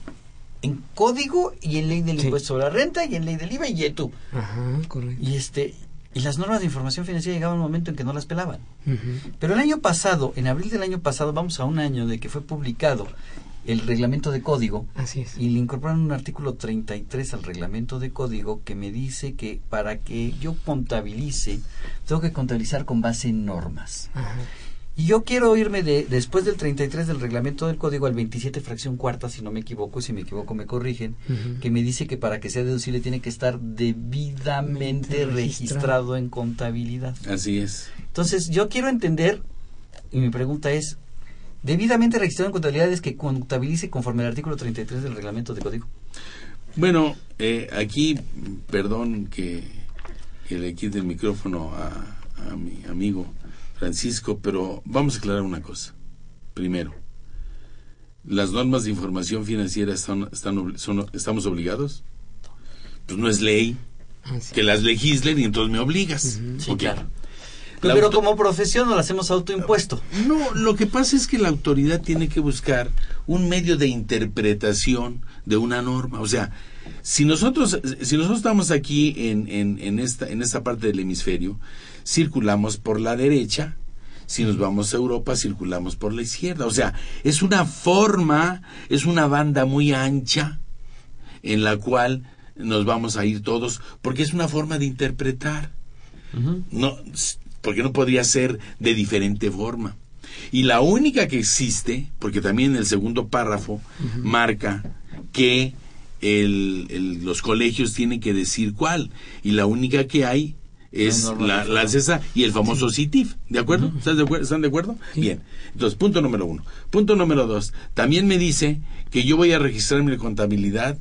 en código y en ley del Sí. impuesto sobre la renta y en ley del IVA y ETU. Ajá, correcto. Y este y las normas de información financiera llegaban un momento en que no las pelaban. Pero el año pasado, en abril del año pasado, vamos a un año de que fue publicado el reglamento de código Así es. y le incorporan un artículo 33 al reglamento de código que me dice que para que yo contabilice, tengo que contabilizar con base en normas. Ajá. Y yo quiero irme de, después del 33 del reglamento del código al 27 fracción cuarta, si no me equivoco, si me equivoco me corrigen, que me dice que para que sea deducible tiene que estar debidamente Registrado. registrado en contabilidad. Así es. Entonces, yo quiero entender, y mi pregunta es, debidamente registrado en contabilidad es que contabilice conforme al artículo 33 del reglamento de código. Bueno, eh, aquí, perdón que, que le quite el micrófono a, a mi amigo Francisco, pero vamos a aclarar una cosa. Primero, ¿las normas de información financiera están, están, obli- son- estamos obligados? Pues no es ley. que las legislen y entonces me obligas. Sí, Ok. claro. La Pero como profesión nos lo hacemos autoimpuesto. No, lo que pasa es que la autoridad tiene que buscar un medio de interpretación de una norma. O sea, si nosotros, si nosotros estamos aquí en, en, en esta, en esta parte del hemisferio, circulamos por la derecha, si nos vamos a Europa, circulamos por la izquierda. O sea, es una forma, es una banda muy ancha en la cual nos vamos a ir todos, porque es una forma de interpretar. No, porque no podría ser de diferente forma. Y la única que existe, porque también el segundo párrafo marca que el- el- los colegios tienen que decir cuál, y la única que hay es La la, CESA y el famoso CITIF, ¿de acuerdo? ¿Estás de acuer- ¿Están de acuerdo? Bien. Entonces, punto número uno. Punto número dos. También me dice que yo voy a registrar mi contabilidad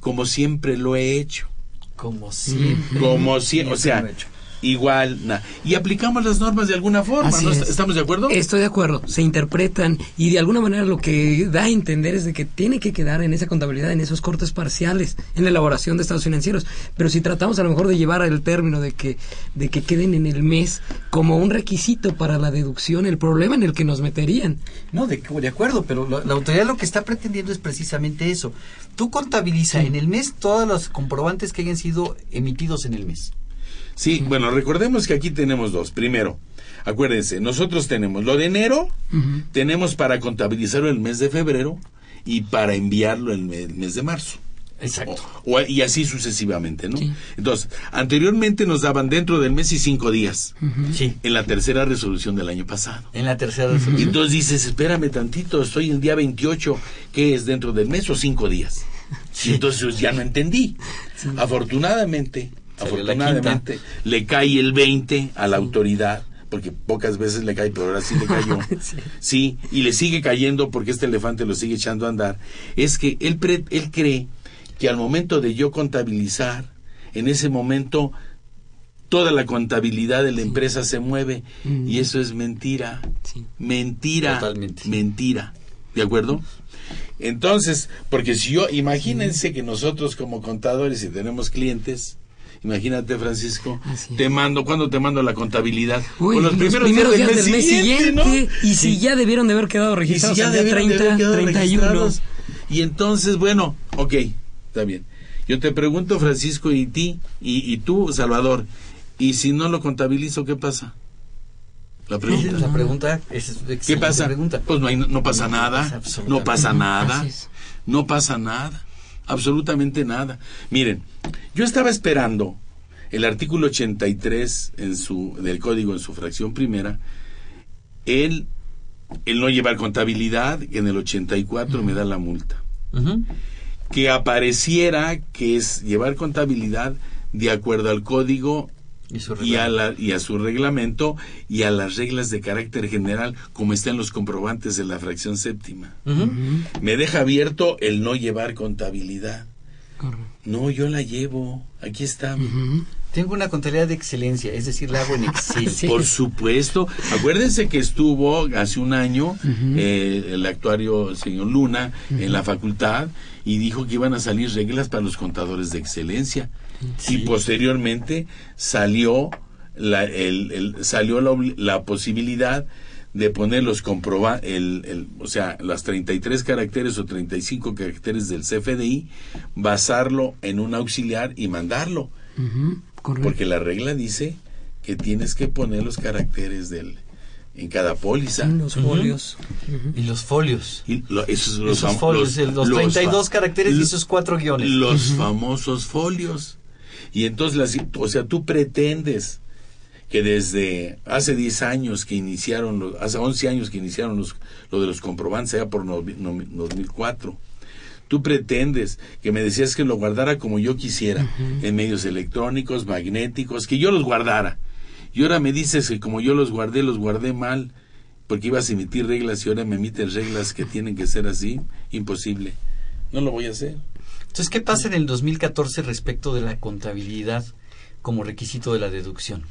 como siempre lo he hecho. Como siempre. Como si, o Siempre sea, lo he hecho. Igual, na- y aplicamos las normas de alguna forma, ¿no? es. ¿Estamos de acuerdo? Estoy de acuerdo, se interpretan y de alguna manera lo que da a entender es de que tiene que quedar en esa contabilidad, en esos cortes parciales, en la elaboración de estados financieros. Pero si tratamos a lo mejor de llevar el término de que, de que queden en el mes como un requisito para la deducción, el problema en el que nos meterían. No, de, de acuerdo, pero lo- la autoridad lo que está pretendiendo es precisamente eso. Tú contabiliza en el mes todos los comprobantes que hayan sido emitidos en el mes. Sí, bueno, recordemos que aquí tenemos dos. Primero, acuérdense, nosotros tenemos lo de enero, tenemos para contabilizarlo el mes de febrero y para enviarlo el me- el mes de marzo. Exacto. O- y así sucesivamente, ¿no? Entonces, anteriormente nos daban dentro del mes y cinco días. Sí. En la tercera resolución del año pasado. En la tercera Y resolución. entonces dices, espérame tantito, estoy el día 28, ¿qué es dentro del mes o cinco días? Y entonces pues, ya no entendí. Afortunadamente, afortunadamente, le cae el 20 a la autoridad, porque pocas veces le cae, pero ahora sí le cayó. sí. y le sigue cayendo porque este elefante lo sigue echando a andar. Es que él, pre- él cree que al momento de yo contabilizar, en ese momento toda la contabilidad de la empresa se mueve y eso es mentira. Mentira. Totalmente. Mentira. ¿De acuerdo? Entonces, porque si yo, imagínense que nosotros como contadores y tenemos clientes, imagínate Francisco, te mando, ¿cuándo te mando la contabilidad? Uy, Con los, primeros, días, del mes siguiente, ¿no? y si ya debieron de haber quedado Y si registrados ya debieron de 30, haber quedado 31. registrados. Y entonces, bueno, ok, está bien. Yo te pregunto, Francisco, y ti, y, y tú, Salvador, y si no lo contabilizo, ¿qué pasa? La pregunta. La pregunta es, ¿Qué pasa? pregunta. Pues no, hay, no pasa nada. No pasa nada. No pasa nada. Absolutamente nada. Miren, yo estaba esperando el artículo 83 en su, del código en su fracción primera, el, el no llevar contabilidad, en el 84 me da la multa. Que apareciera que es llevar contabilidad de acuerdo al código Y su y a, la- y a su reglamento y a las reglas de carácter general como están los comprobantes de la fracción séptima. Me deja abierto el no llevar contabilidad. No, yo la llevo. Aquí está. Tengo una contabilidad de excelencia, es decir, la hago en Excel. Por supuesto. Acuérdense que estuvo hace un año eh, el actuario señor Luna en la facultad y dijo que iban a salir reglas para los contadores de excelencia. Y posteriormente salió la, el, el- salió la, la posibilidad de poner los comproba el, el- o sea, las 33 caracteres o 35 caracteres del CFDI, basarlo en un auxiliar y mandarlo. Porque la regla dice que tienes que poner los caracteres del en cada póliza. En los folios. Y los folios. Y lo- esos, los Esos folios, el- los 32 fa- caracteres y sus cuatro guiones. Los famosos folios. Y entonces, las- o sea, tú pretendes que desde hace 10 años que iniciaron, los- hace 11 años que iniciaron los, lo de los comprobantes, allá por no- no- 2004, tú pretendes que me decías que lo guardara como yo quisiera, en medios electrónicos, magnéticos, que yo los guardara. Y ahora me dices que como yo los guardé, los guardé mal, porque ibas a emitir reglas y ahora me emiten reglas que tienen que ser así. Imposible. No lo voy a hacer. Entonces, ¿qué pasa en el 2014 respecto de la contabilidad como requisito de la deducción?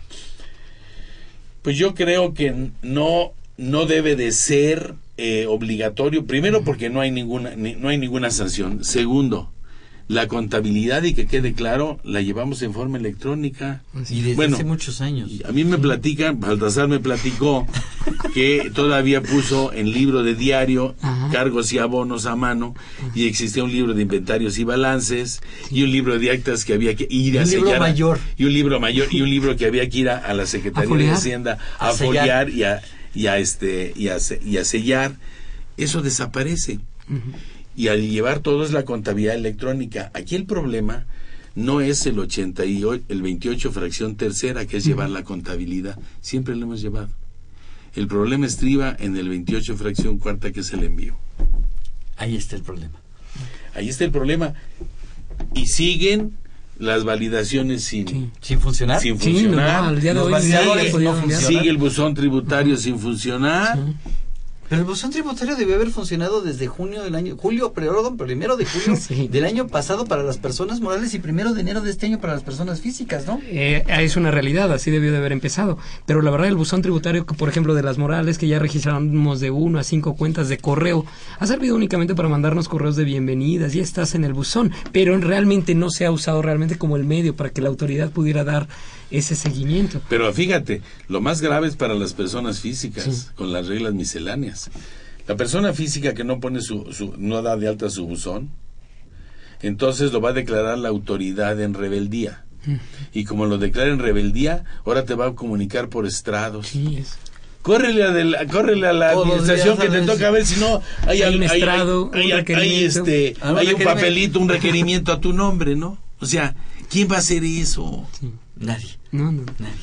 Pues yo creo que no, no debe de ser eh, obligatorio. Primero, porque no hay ninguna, ni- no hay ninguna sanción. Segundo, La contabilidad, y que quede claro, la llevamos en forma electrónica. Y desde Bueno, hace muchos años. A mí me platican, Baltasar me platicó que todavía puso en libro de diario cargos y abonos a mano y existía un libro de inventarios y balances y un libro de actas que había que ir a Un libro sellar a- mayor. y un libro mayor y un libro que había que ir a, a la Secretaría de. Hacienda A foliar y a, y a este y a, se- y a sellar. Eso desaparece y al llevar todo es la contabilidad electrónica. Aquí el problema no es el 88, el 28 fracción tercera, que es llevar la contabilidad. Siempre lo hemos llevado. El problema estriba en el 28 fracción cuarta, que es el envío. Ahí está el problema. Ahí está el problema. Y siguen las validaciones sin, ¿Sin funcionar? sin Sí, funcionar. no, al día de Los hoy validadores sigue, no funcionan. sigue el buzón tributario sin funcionar. El buzón tributario debió haber funcionado desde junio del año, julio, perdón, primero de julio del año pasado para las personas morales y primero de enero de este año para las personas físicas, ¿no? Eh, es una realidad, así debió de haber empezado. Pero la verdad, el buzón tributario, por ejemplo, de las morales, que ya registramos de uno a cinco cuentas de correo, ha servido únicamente para mandarnos correos de bienvenidas, ya estás en el buzón, pero realmente no se ha usado realmente como el medio para que la autoridad pudiera dar ese seguimiento. Pero fíjate, lo más grave es para las personas físicas, con las reglas misceláneas. La persona física que no pone su, su- no da de alta su buzón, entonces lo va a declarar la autoridad en rebeldía. Y como lo declara en rebeldía, ahora te va a comunicar por estrados. Córrele a, la- córrele a la Todos administración que te toca a ver si no hay, Hay un estrado, hay- hay- hay, este, Ah, un hay un papelito, un requerimiento a tu nombre, ¿no? O sea, ¿quién va a hacer eso? Nadie. No, no. Nadie.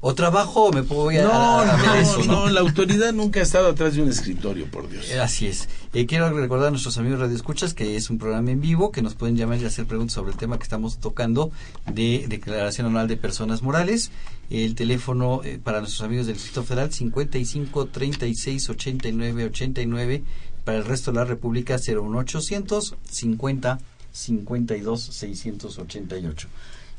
O trabajo o me voy a, No, a- a ver no, eso, ¿no? no, la autoridad nunca ha estado atrás de un escritorio, por Dios. Eh, Así es. Eh, quiero recordar a nuestros amigos radioescuchas que es un programa en vivo, que nos pueden llamar y hacer preguntas sobre el tema que estamos tocando de declaración anual de personas morales. El teléfono eh, para nuestros amigos del Distrito Federal 55 36 89 89. Para el resto de la República 01800 50 52 688.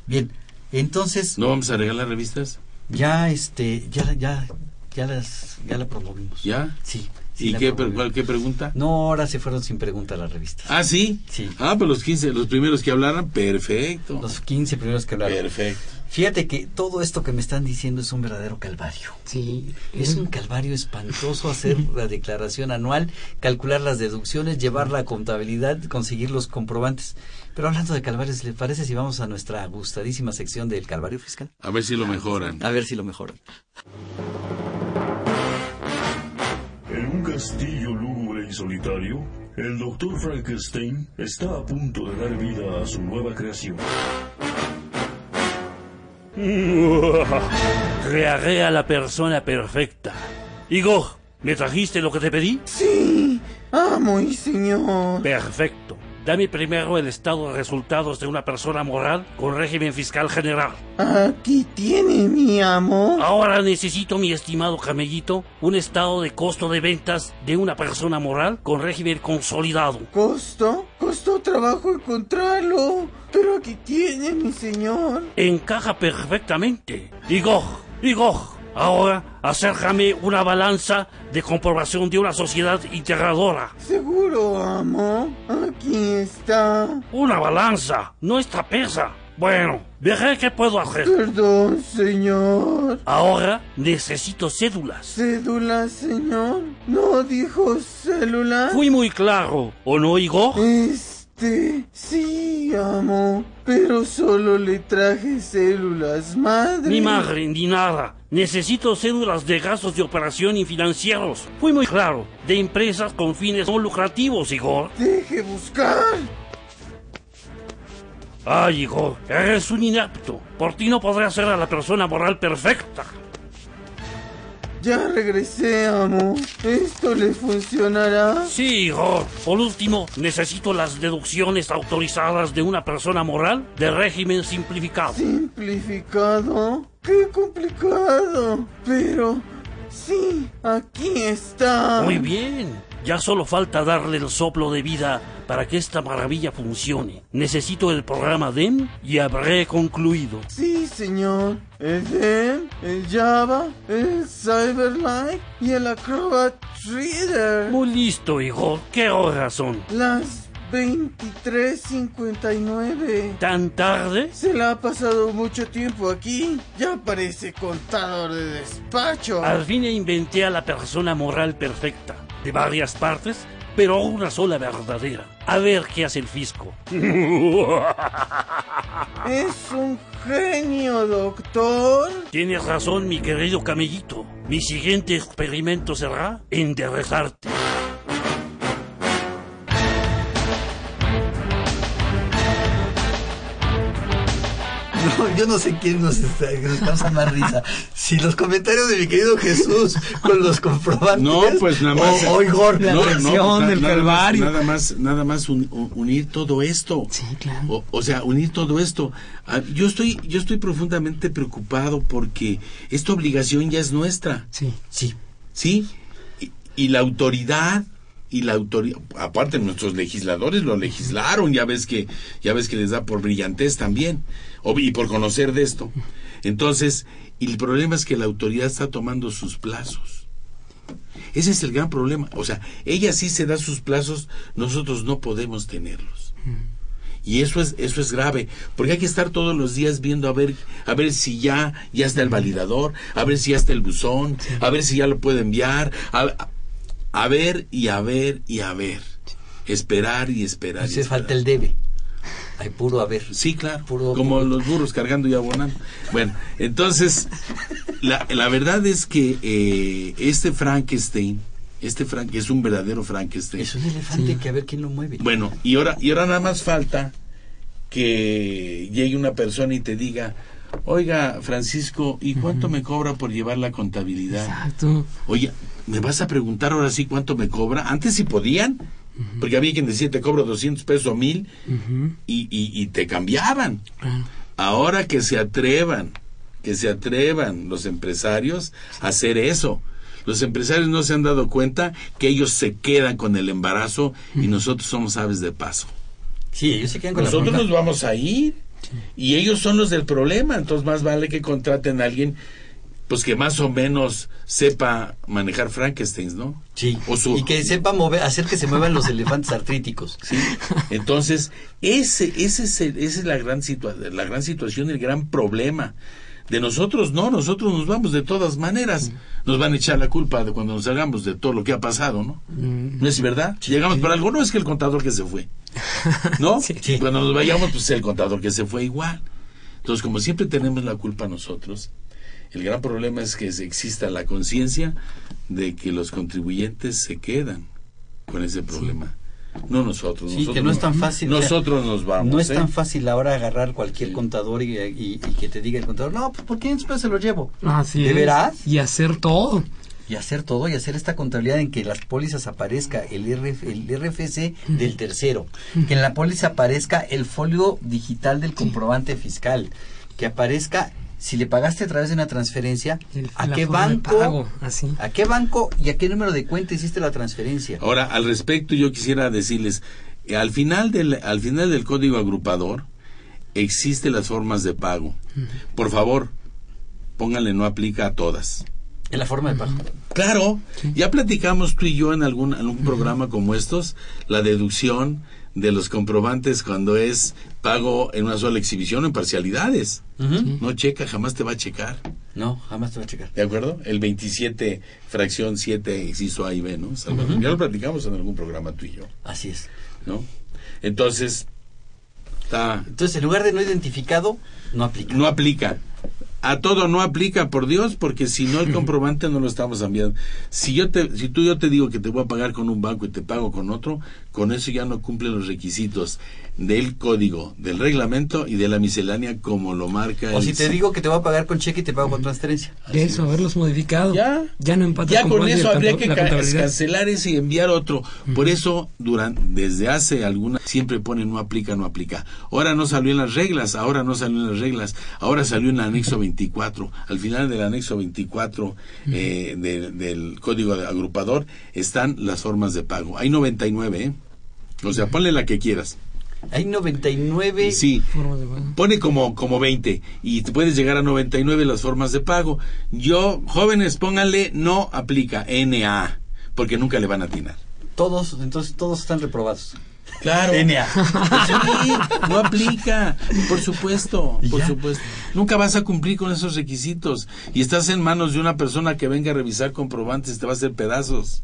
Bien, entonces ¿No vamos a regalar revistas? ya este ya ya ya las ya la promovimos. ¿Ya? Sí. sí ¿Y qué, pre- promovimos. cuál, qué pregunta? No, ahora se fueron sin pregunta las revistas. Ah, ¿sí? Sí. Ah, pues los 15, los primeros que hablaran, perfecto. Los 15 primeros que hablaron. Perfecto. Fíjate que todo esto que me están diciendo es un verdadero calvario. Sí. Es un calvario espantoso hacer la declaración anual, calcular las deducciones, llevar la contabilidad, conseguir los comprobantes. Pero hablando de calvarios, ¿les parece si vamos a nuestra gustadísima sección del calvario fiscal? A ver si lo mejoran. A ver si lo mejoran. En un castillo lúgubre y solitario, el doctor Frankenstein está a punto de dar vida a su nueva creación. Crearé a la persona perfecta. Igor, ¿me trajiste lo que te pedí? Sí, amo y señor. Perfecto. Dame primero el estado de resultados de una persona moral con régimen fiscal general. Aquí tiene mi amo. Ahora necesito, mi estimado camellito, un estado de costo de ventas de una persona moral con régimen consolidado. ¿Costo? Costó trabajo encontrarlo. Pero aquí tiene mi señor. Encaja perfectamente. Igor, Igor, ahora acércame una balanza de comprobación de una sociedad integradora. Seguro, amo. Aquí está. Una balanza, nuestra pesa. Bueno, veré qué puedo hacer. Perdón, señor. Ahora necesito cédulas. ¿Cédula, señor? ¿No dijo célula? Fui muy claro, ¿o no, Igor? Este, sí, amo. Pero solo le traje células, madre. Ni madre, ni nada. Necesito cédulas de gastos de operación y financieros. Fui muy claro. De empresas con fines no lucrativos, Igor. Deje buscar. Ay, Igor, eres un inepto. Por ti no podré hacer a la persona moral perfecta. Ya regresé, amo. ¿Esto le funcionará? Sí, Igor. Por último, necesito las deducciones autorizadas de una persona moral de régimen simplificado. ¿Simplificado? ¡Qué complicado! Pero... Sí, aquí está. Muy bien. Ya solo falta darle el soplo de vida para que esta maravilla funcione. Necesito el programa DEM y habré concluido. Sí, señor. El DEM, el Java, el Cyberlight y el Acrobat Reader. Muy listo, Igor. ¿Qué horas son? Las 2359. ¿Tan tarde? Se la ha pasado mucho tiempo aquí. Ya parece contador de despacho. Al fin inventé a la persona moral perfecta, de varias partes, pero una sola verdadera. A ver qué hace el fisco. Es un genio, doctor. Tienes razón, mi querido camellito. Mi siguiente experimento será enderezarte. No, yo no sé quién nos, está, nos causa más risa. Si los comentarios de mi querido Jesús con los comprobantes. No, pues nada más. O, o Igor, no, la no, versión pues, nada Calvario. Más, nada más, nada más un- un- unir todo esto. Sí, claro. O, o sea, unir todo esto. Ah, Yo estoy, yo estoy profundamente preocupado porque esta obligación ya es nuestra. Sí. Sí. Sí. Y, y la autoridad y la autoridad, aparte nuestros legisladores lo legislaron, ya ves que, ya ves que les da por brillantez también, y por conocer de esto. Entonces, el problema es que la autoridad está tomando sus plazos. Ese es el gran problema. O sea, ella sí se da sus plazos, nosotros no podemos tenerlos. Y eso es eso es grave, porque hay que estar todos los días viendo a ver a ver si ya ya está el validador, a ver si ya está el buzón, a ver si ya lo puede enviar, a ver y a ver y a ver. Esperar y esperar. y Hace esperar. falta el debe. Hay puro haber. Sí, claro. Puro- como los burros cargando y abonando. Bueno, entonces, la, la verdad es que eh, este Frankenstein, este Frank es un verdadero Frankenstein. Es un elefante que a ver quién lo mueve. Bueno, y ahora, y ahora nada más falta que llegue una persona y te diga, oiga, Francisco, ¿y cuánto me cobra por llevar la contabilidad? Exacto. Oye, ¿me vas a preguntar ahora sí cuánto me cobra? Antes sí podían, porque había quien decía, te cobro 200 pesos o y, y, y te cambiaban. Ahora que se atrevan, que se atrevan los empresarios a hacer eso. Los empresarios no se han dado cuenta que ellos se quedan con el embarazo y nosotros somos aves de paso. Sí, ellos se quedan con Nosotros la nos vamos a ir y ellos son los del problema, entonces más vale que contraten a alguien pues que más o menos sepa manejar Frankensteins, ¿no? Sí. O su- Y que sepa mover, hacer que se muevan los elefantes artríticos. Sí. Entonces, ese, ese es el- esa es la gran, situa la gran situación, el gran problema. De nosotros no, nosotros nos vamos de todas maneras. Nos van a echar la culpa de cuando nos salgamos de todo lo que ha pasado, ¿no? ¿No es verdad? Llegamos por algo, no es que el contador que se fue. ¿No? Cuando nos vayamos, pues el contador que se fue igual. Entonces, como siempre tenemos la culpa nosotros, el gran problema es que exista la conciencia de que los contribuyentes se quedan con ese problema. No nosotros. Sí, nosotros que no es tan fácil. Nosotros nos vamos. No es ¿eh? tan fácil ahora agarrar cualquier contador y, y- y que te diga el contador, no, pues ¿por qué después se lo llevo? Así ¿De es. veras? Y hacer todo. Y hacer todo y hacer esta contabilidad en que las pólizas aparezca el, RF el RFC del tercero, que en la póliza aparezca el folio digital del comprobante fiscal, que aparezca si le pagaste a través de una transferencia, a qué banco, pago, así. a qué banco y a qué número de cuenta hiciste la transferencia. Ahora, al respecto, yo quisiera decirles, eh, al final del, al final del código agrupador existen las formas de pago. Por favor, pónganle no aplica a todas. En la forma de pago. Claro, ya platicamos tú y yo en algún, en algún programa como estos, la deducción de los comprobantes cuando es pago en una sola exhibición o en parcialidades. No checa, jamás te va a checar. No, jamás te va a checar. ¿De acuerdo? El 27, fracción 7, inciso A y B, ¿no? Salvador? Ya lo platicamos en algún programa tú y yo, Así es. ¿no? Entonces, está, Entonces, en lugar de no identificado, no aplica. no aplica. A todo no aplica, por Dios, porque si no el comprobante no lo estamos enviando. Si yo te, si tú yo te digo que te voy a pagar con un banco y te pago con otro, con eso ya no cumplen los requisitos del código, del reglamento y de la miscelánea como lo marca O el si te digo que te voy a pagar con cheque y te pago con transferencia. De eso, haberlos modificado. Ya. Ya no empata ya con eso habría que cancelar ese y enviar otro. Por eso, durante, desde hace alguna, siempre ponen no aplica, no aplica. Ahora no salió en las reglas, ahora no salió en las reglas, ahora salió en el anexo 24. Al final del anexo 24 eh, de- del código de agrupador están las formas de pago. Hay 99, ¿eh? O sea, ponle la que quieras. Hay 99 Sí, formas de pago. pone como, como 20 y te puedes llegar a 99 las formas de pago. Yo, jóvenes, pónganle no aplica, NA, porque nunca le van a atinar. Todos, entonces todos están reprobados. Claro. NA. Sí, no aplica, por supuesto, ¿Y por ya? supuesto. Nunca vas a cumplir con esos requisitos y estás en manos de una persona que venga a revisar comprobantes, te va a hacer pedazos.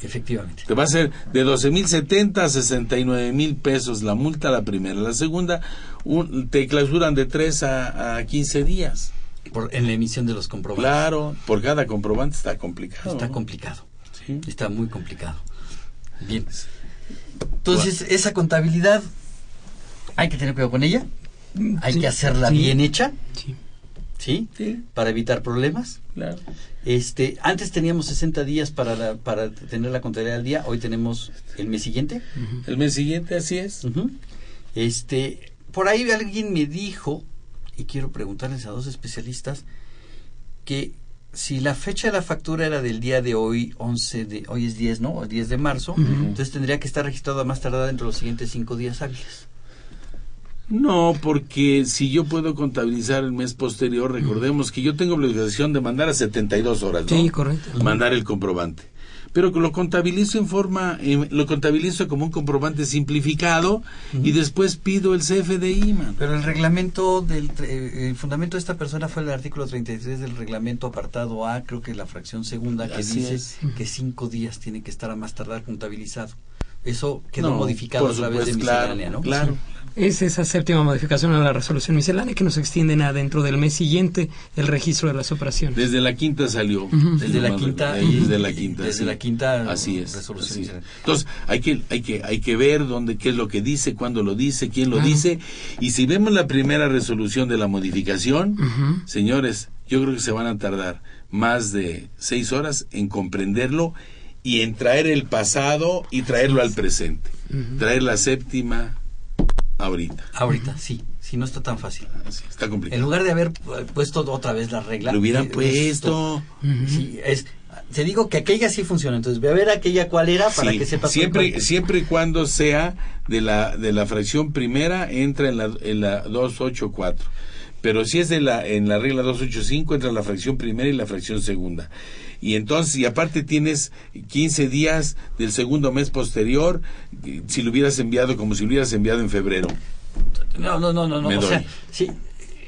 Efectivamente. Te va a hacer de 12 mil 70 a 69 mil pesos la multa la primera. La segunda, un- te clausuran de 3 a, a 15 días. Por, en la emisión de los comprobantes. Claro, por cada comprobante está complicado. Está ¿no? complicado. Sí. Está muy complicado. Bien. Entonces, esa contabilidad hay que tener cuidado con ella. Hay Sí, que hacerla sí. bien hecha. Sí. ¿Sí? Sí. Para evitar problemas. Claro. Este, antes teníamos 60 días para, la- para tener la contabilidad al día, hoy tenemos el mes siguiente. El mes siguiente, así es. Este, por ahí alguien me dijo, y quiero preguntarles a dos especialistas, que si la fecha de la factura era del día de hoy, 11 de, hoy es 10, ¿no? O 10 de marzo, entonces tendría que estar registrado a más tardar dentro de los siguientes cinco días hábiles. No, porque si yo puedo contabilizar el mes posterior, recordemos que yo tengo obligación de mandar a 72 horas, ¿no? Sí, correcto. Mandar el comprobante. Pero que lo contabilizo en forma, en- lo contabilizo como un comprobante simplificado y después pido el CFDI, man. Pero el reglamento del eh, el fundamento de esta persona fue el artículo 33 del reglamento apartado A, creo que la fracción segunda que Así dice es. que cinco días tiene que estar a más tardar contabilizado. Eso quedó No, modificado por a través de claro, miscelánea, ¿no? Claro. Es esa séptima modificación a la resolución miscelánea que nos extienden a dentro del mes siguiente el registro de las operaciones. Desde la quinta salió. Desde la quinta, Ahí, Desde la quinta. desde sí. la quinta Así es. resolución así es. Entonces, hay que, hay que, hay que ver dónde, qué es lo que dice, cuándo lo dice, quién lo dice. Y si vemos la primera resolución de la modificación, señores, yo creo que se van a tardar más de seis horas en comprenderlo y en traer el pasado y traerlo al presente. Traer la séptima ahorita. Ahorita, sí, sí, no está tan fácil. Así, está En complicado. lugar de haber puesto otra vez la regla. Lo hubieran puesto. Sí, es, te digo que aquella sí funciona, entonces ve a ver aquella cuál era para Sí, que sepas siempre siempre y cuando sea de la de la fracción primera entra en la en la 284 pero si es de la en la regla 285 entra la fracción primera y la fracción segunda y entonces y aparte tienes 15 días del segundo mes posterior si lo hubieras enviado como si lo hubieras enviado en febrero No, no, no, no, no, Me o doy. sea, sí,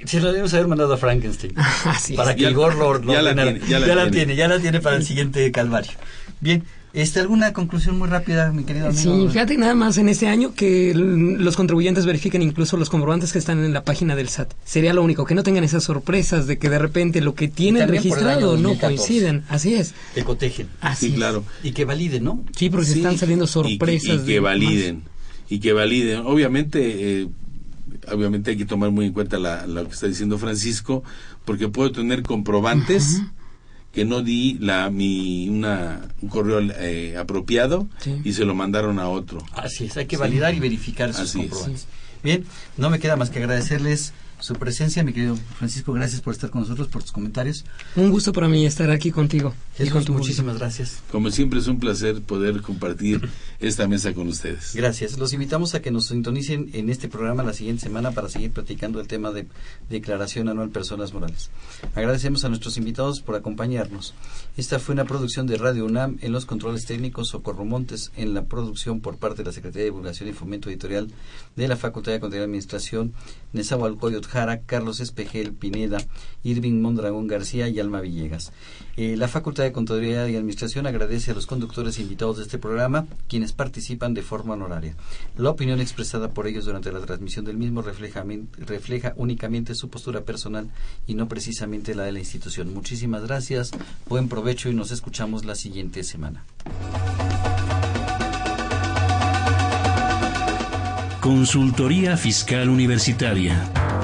se lo debemos haber mandado a Frankenstein. Así para es. que Ya- Igor lo, lo ya la tiene, ya la tiene, ya la tiene para el siguiente calvario. Bien, este, ¿alguna conclusión muy rápida, mi querido amigo? Sí, fíjate nada más en este año que los contribuyentes verifiquen incluso los comprobantes que están en la página del SAT. Sería lo único, que no tengan esas sorpresas de que de repente lo que tienen registrado no 2014. coinciden. Así es. Que cotejen. Así sí es. claro Y que validen, ¿no? Sí, porque se Sí, están saliendo y que- sorpresas. y que, de- validen y que validen obviamente eh, obviamente hay que tomar muy en cuenta la- lo que está diciendo Francisco porque puedo tener comprobantes que no di la mi una un correo eh, apropiado Sí. y se lo mandaron a otro Así es, hay que validar y verificar esos Así es. comprobantes. Bien, no me queda más que agradecerles su presencia, mi querido Francisco, gracias por estar con nosotros, por tus comentarios. Un gusto para mí estar aquí contigo. y Jesús, con tu muchísimas gracias. como siempre es un placer poder compartir esta mesa con ustedes Gracias. Los invitamos a que nos sintonicen en este programa la siguiente semana para seguir platicando el tema de declaración anual personas morales. Agradecemos a nuestros invitados por acompañarnos. Esta fue una producción de Radio UNAM en los controles técnicos Socorro Montes, en la producción por parte de la Secretaría de Divulgación y Fomento Editorial de la Facultad de Contaduría y Administración, Nezahualcóyotl Jara, Carlos Espejel Pineda, Irving Mondragón García y Alma Villegas. Eh, la Facultad de Contaduría y Administración agradece a los conductores e invitados de este programa, quienes participan de forma honoraria. La opinión expresada por ellos durante la transmisión del mismo refleja, refleja únicamente su postura personal y no precisamente la de la institución. Muchísimas gracias, buen provecho y nos escuchamos la siguiente semana. Consultoría Fiscal Universitaria.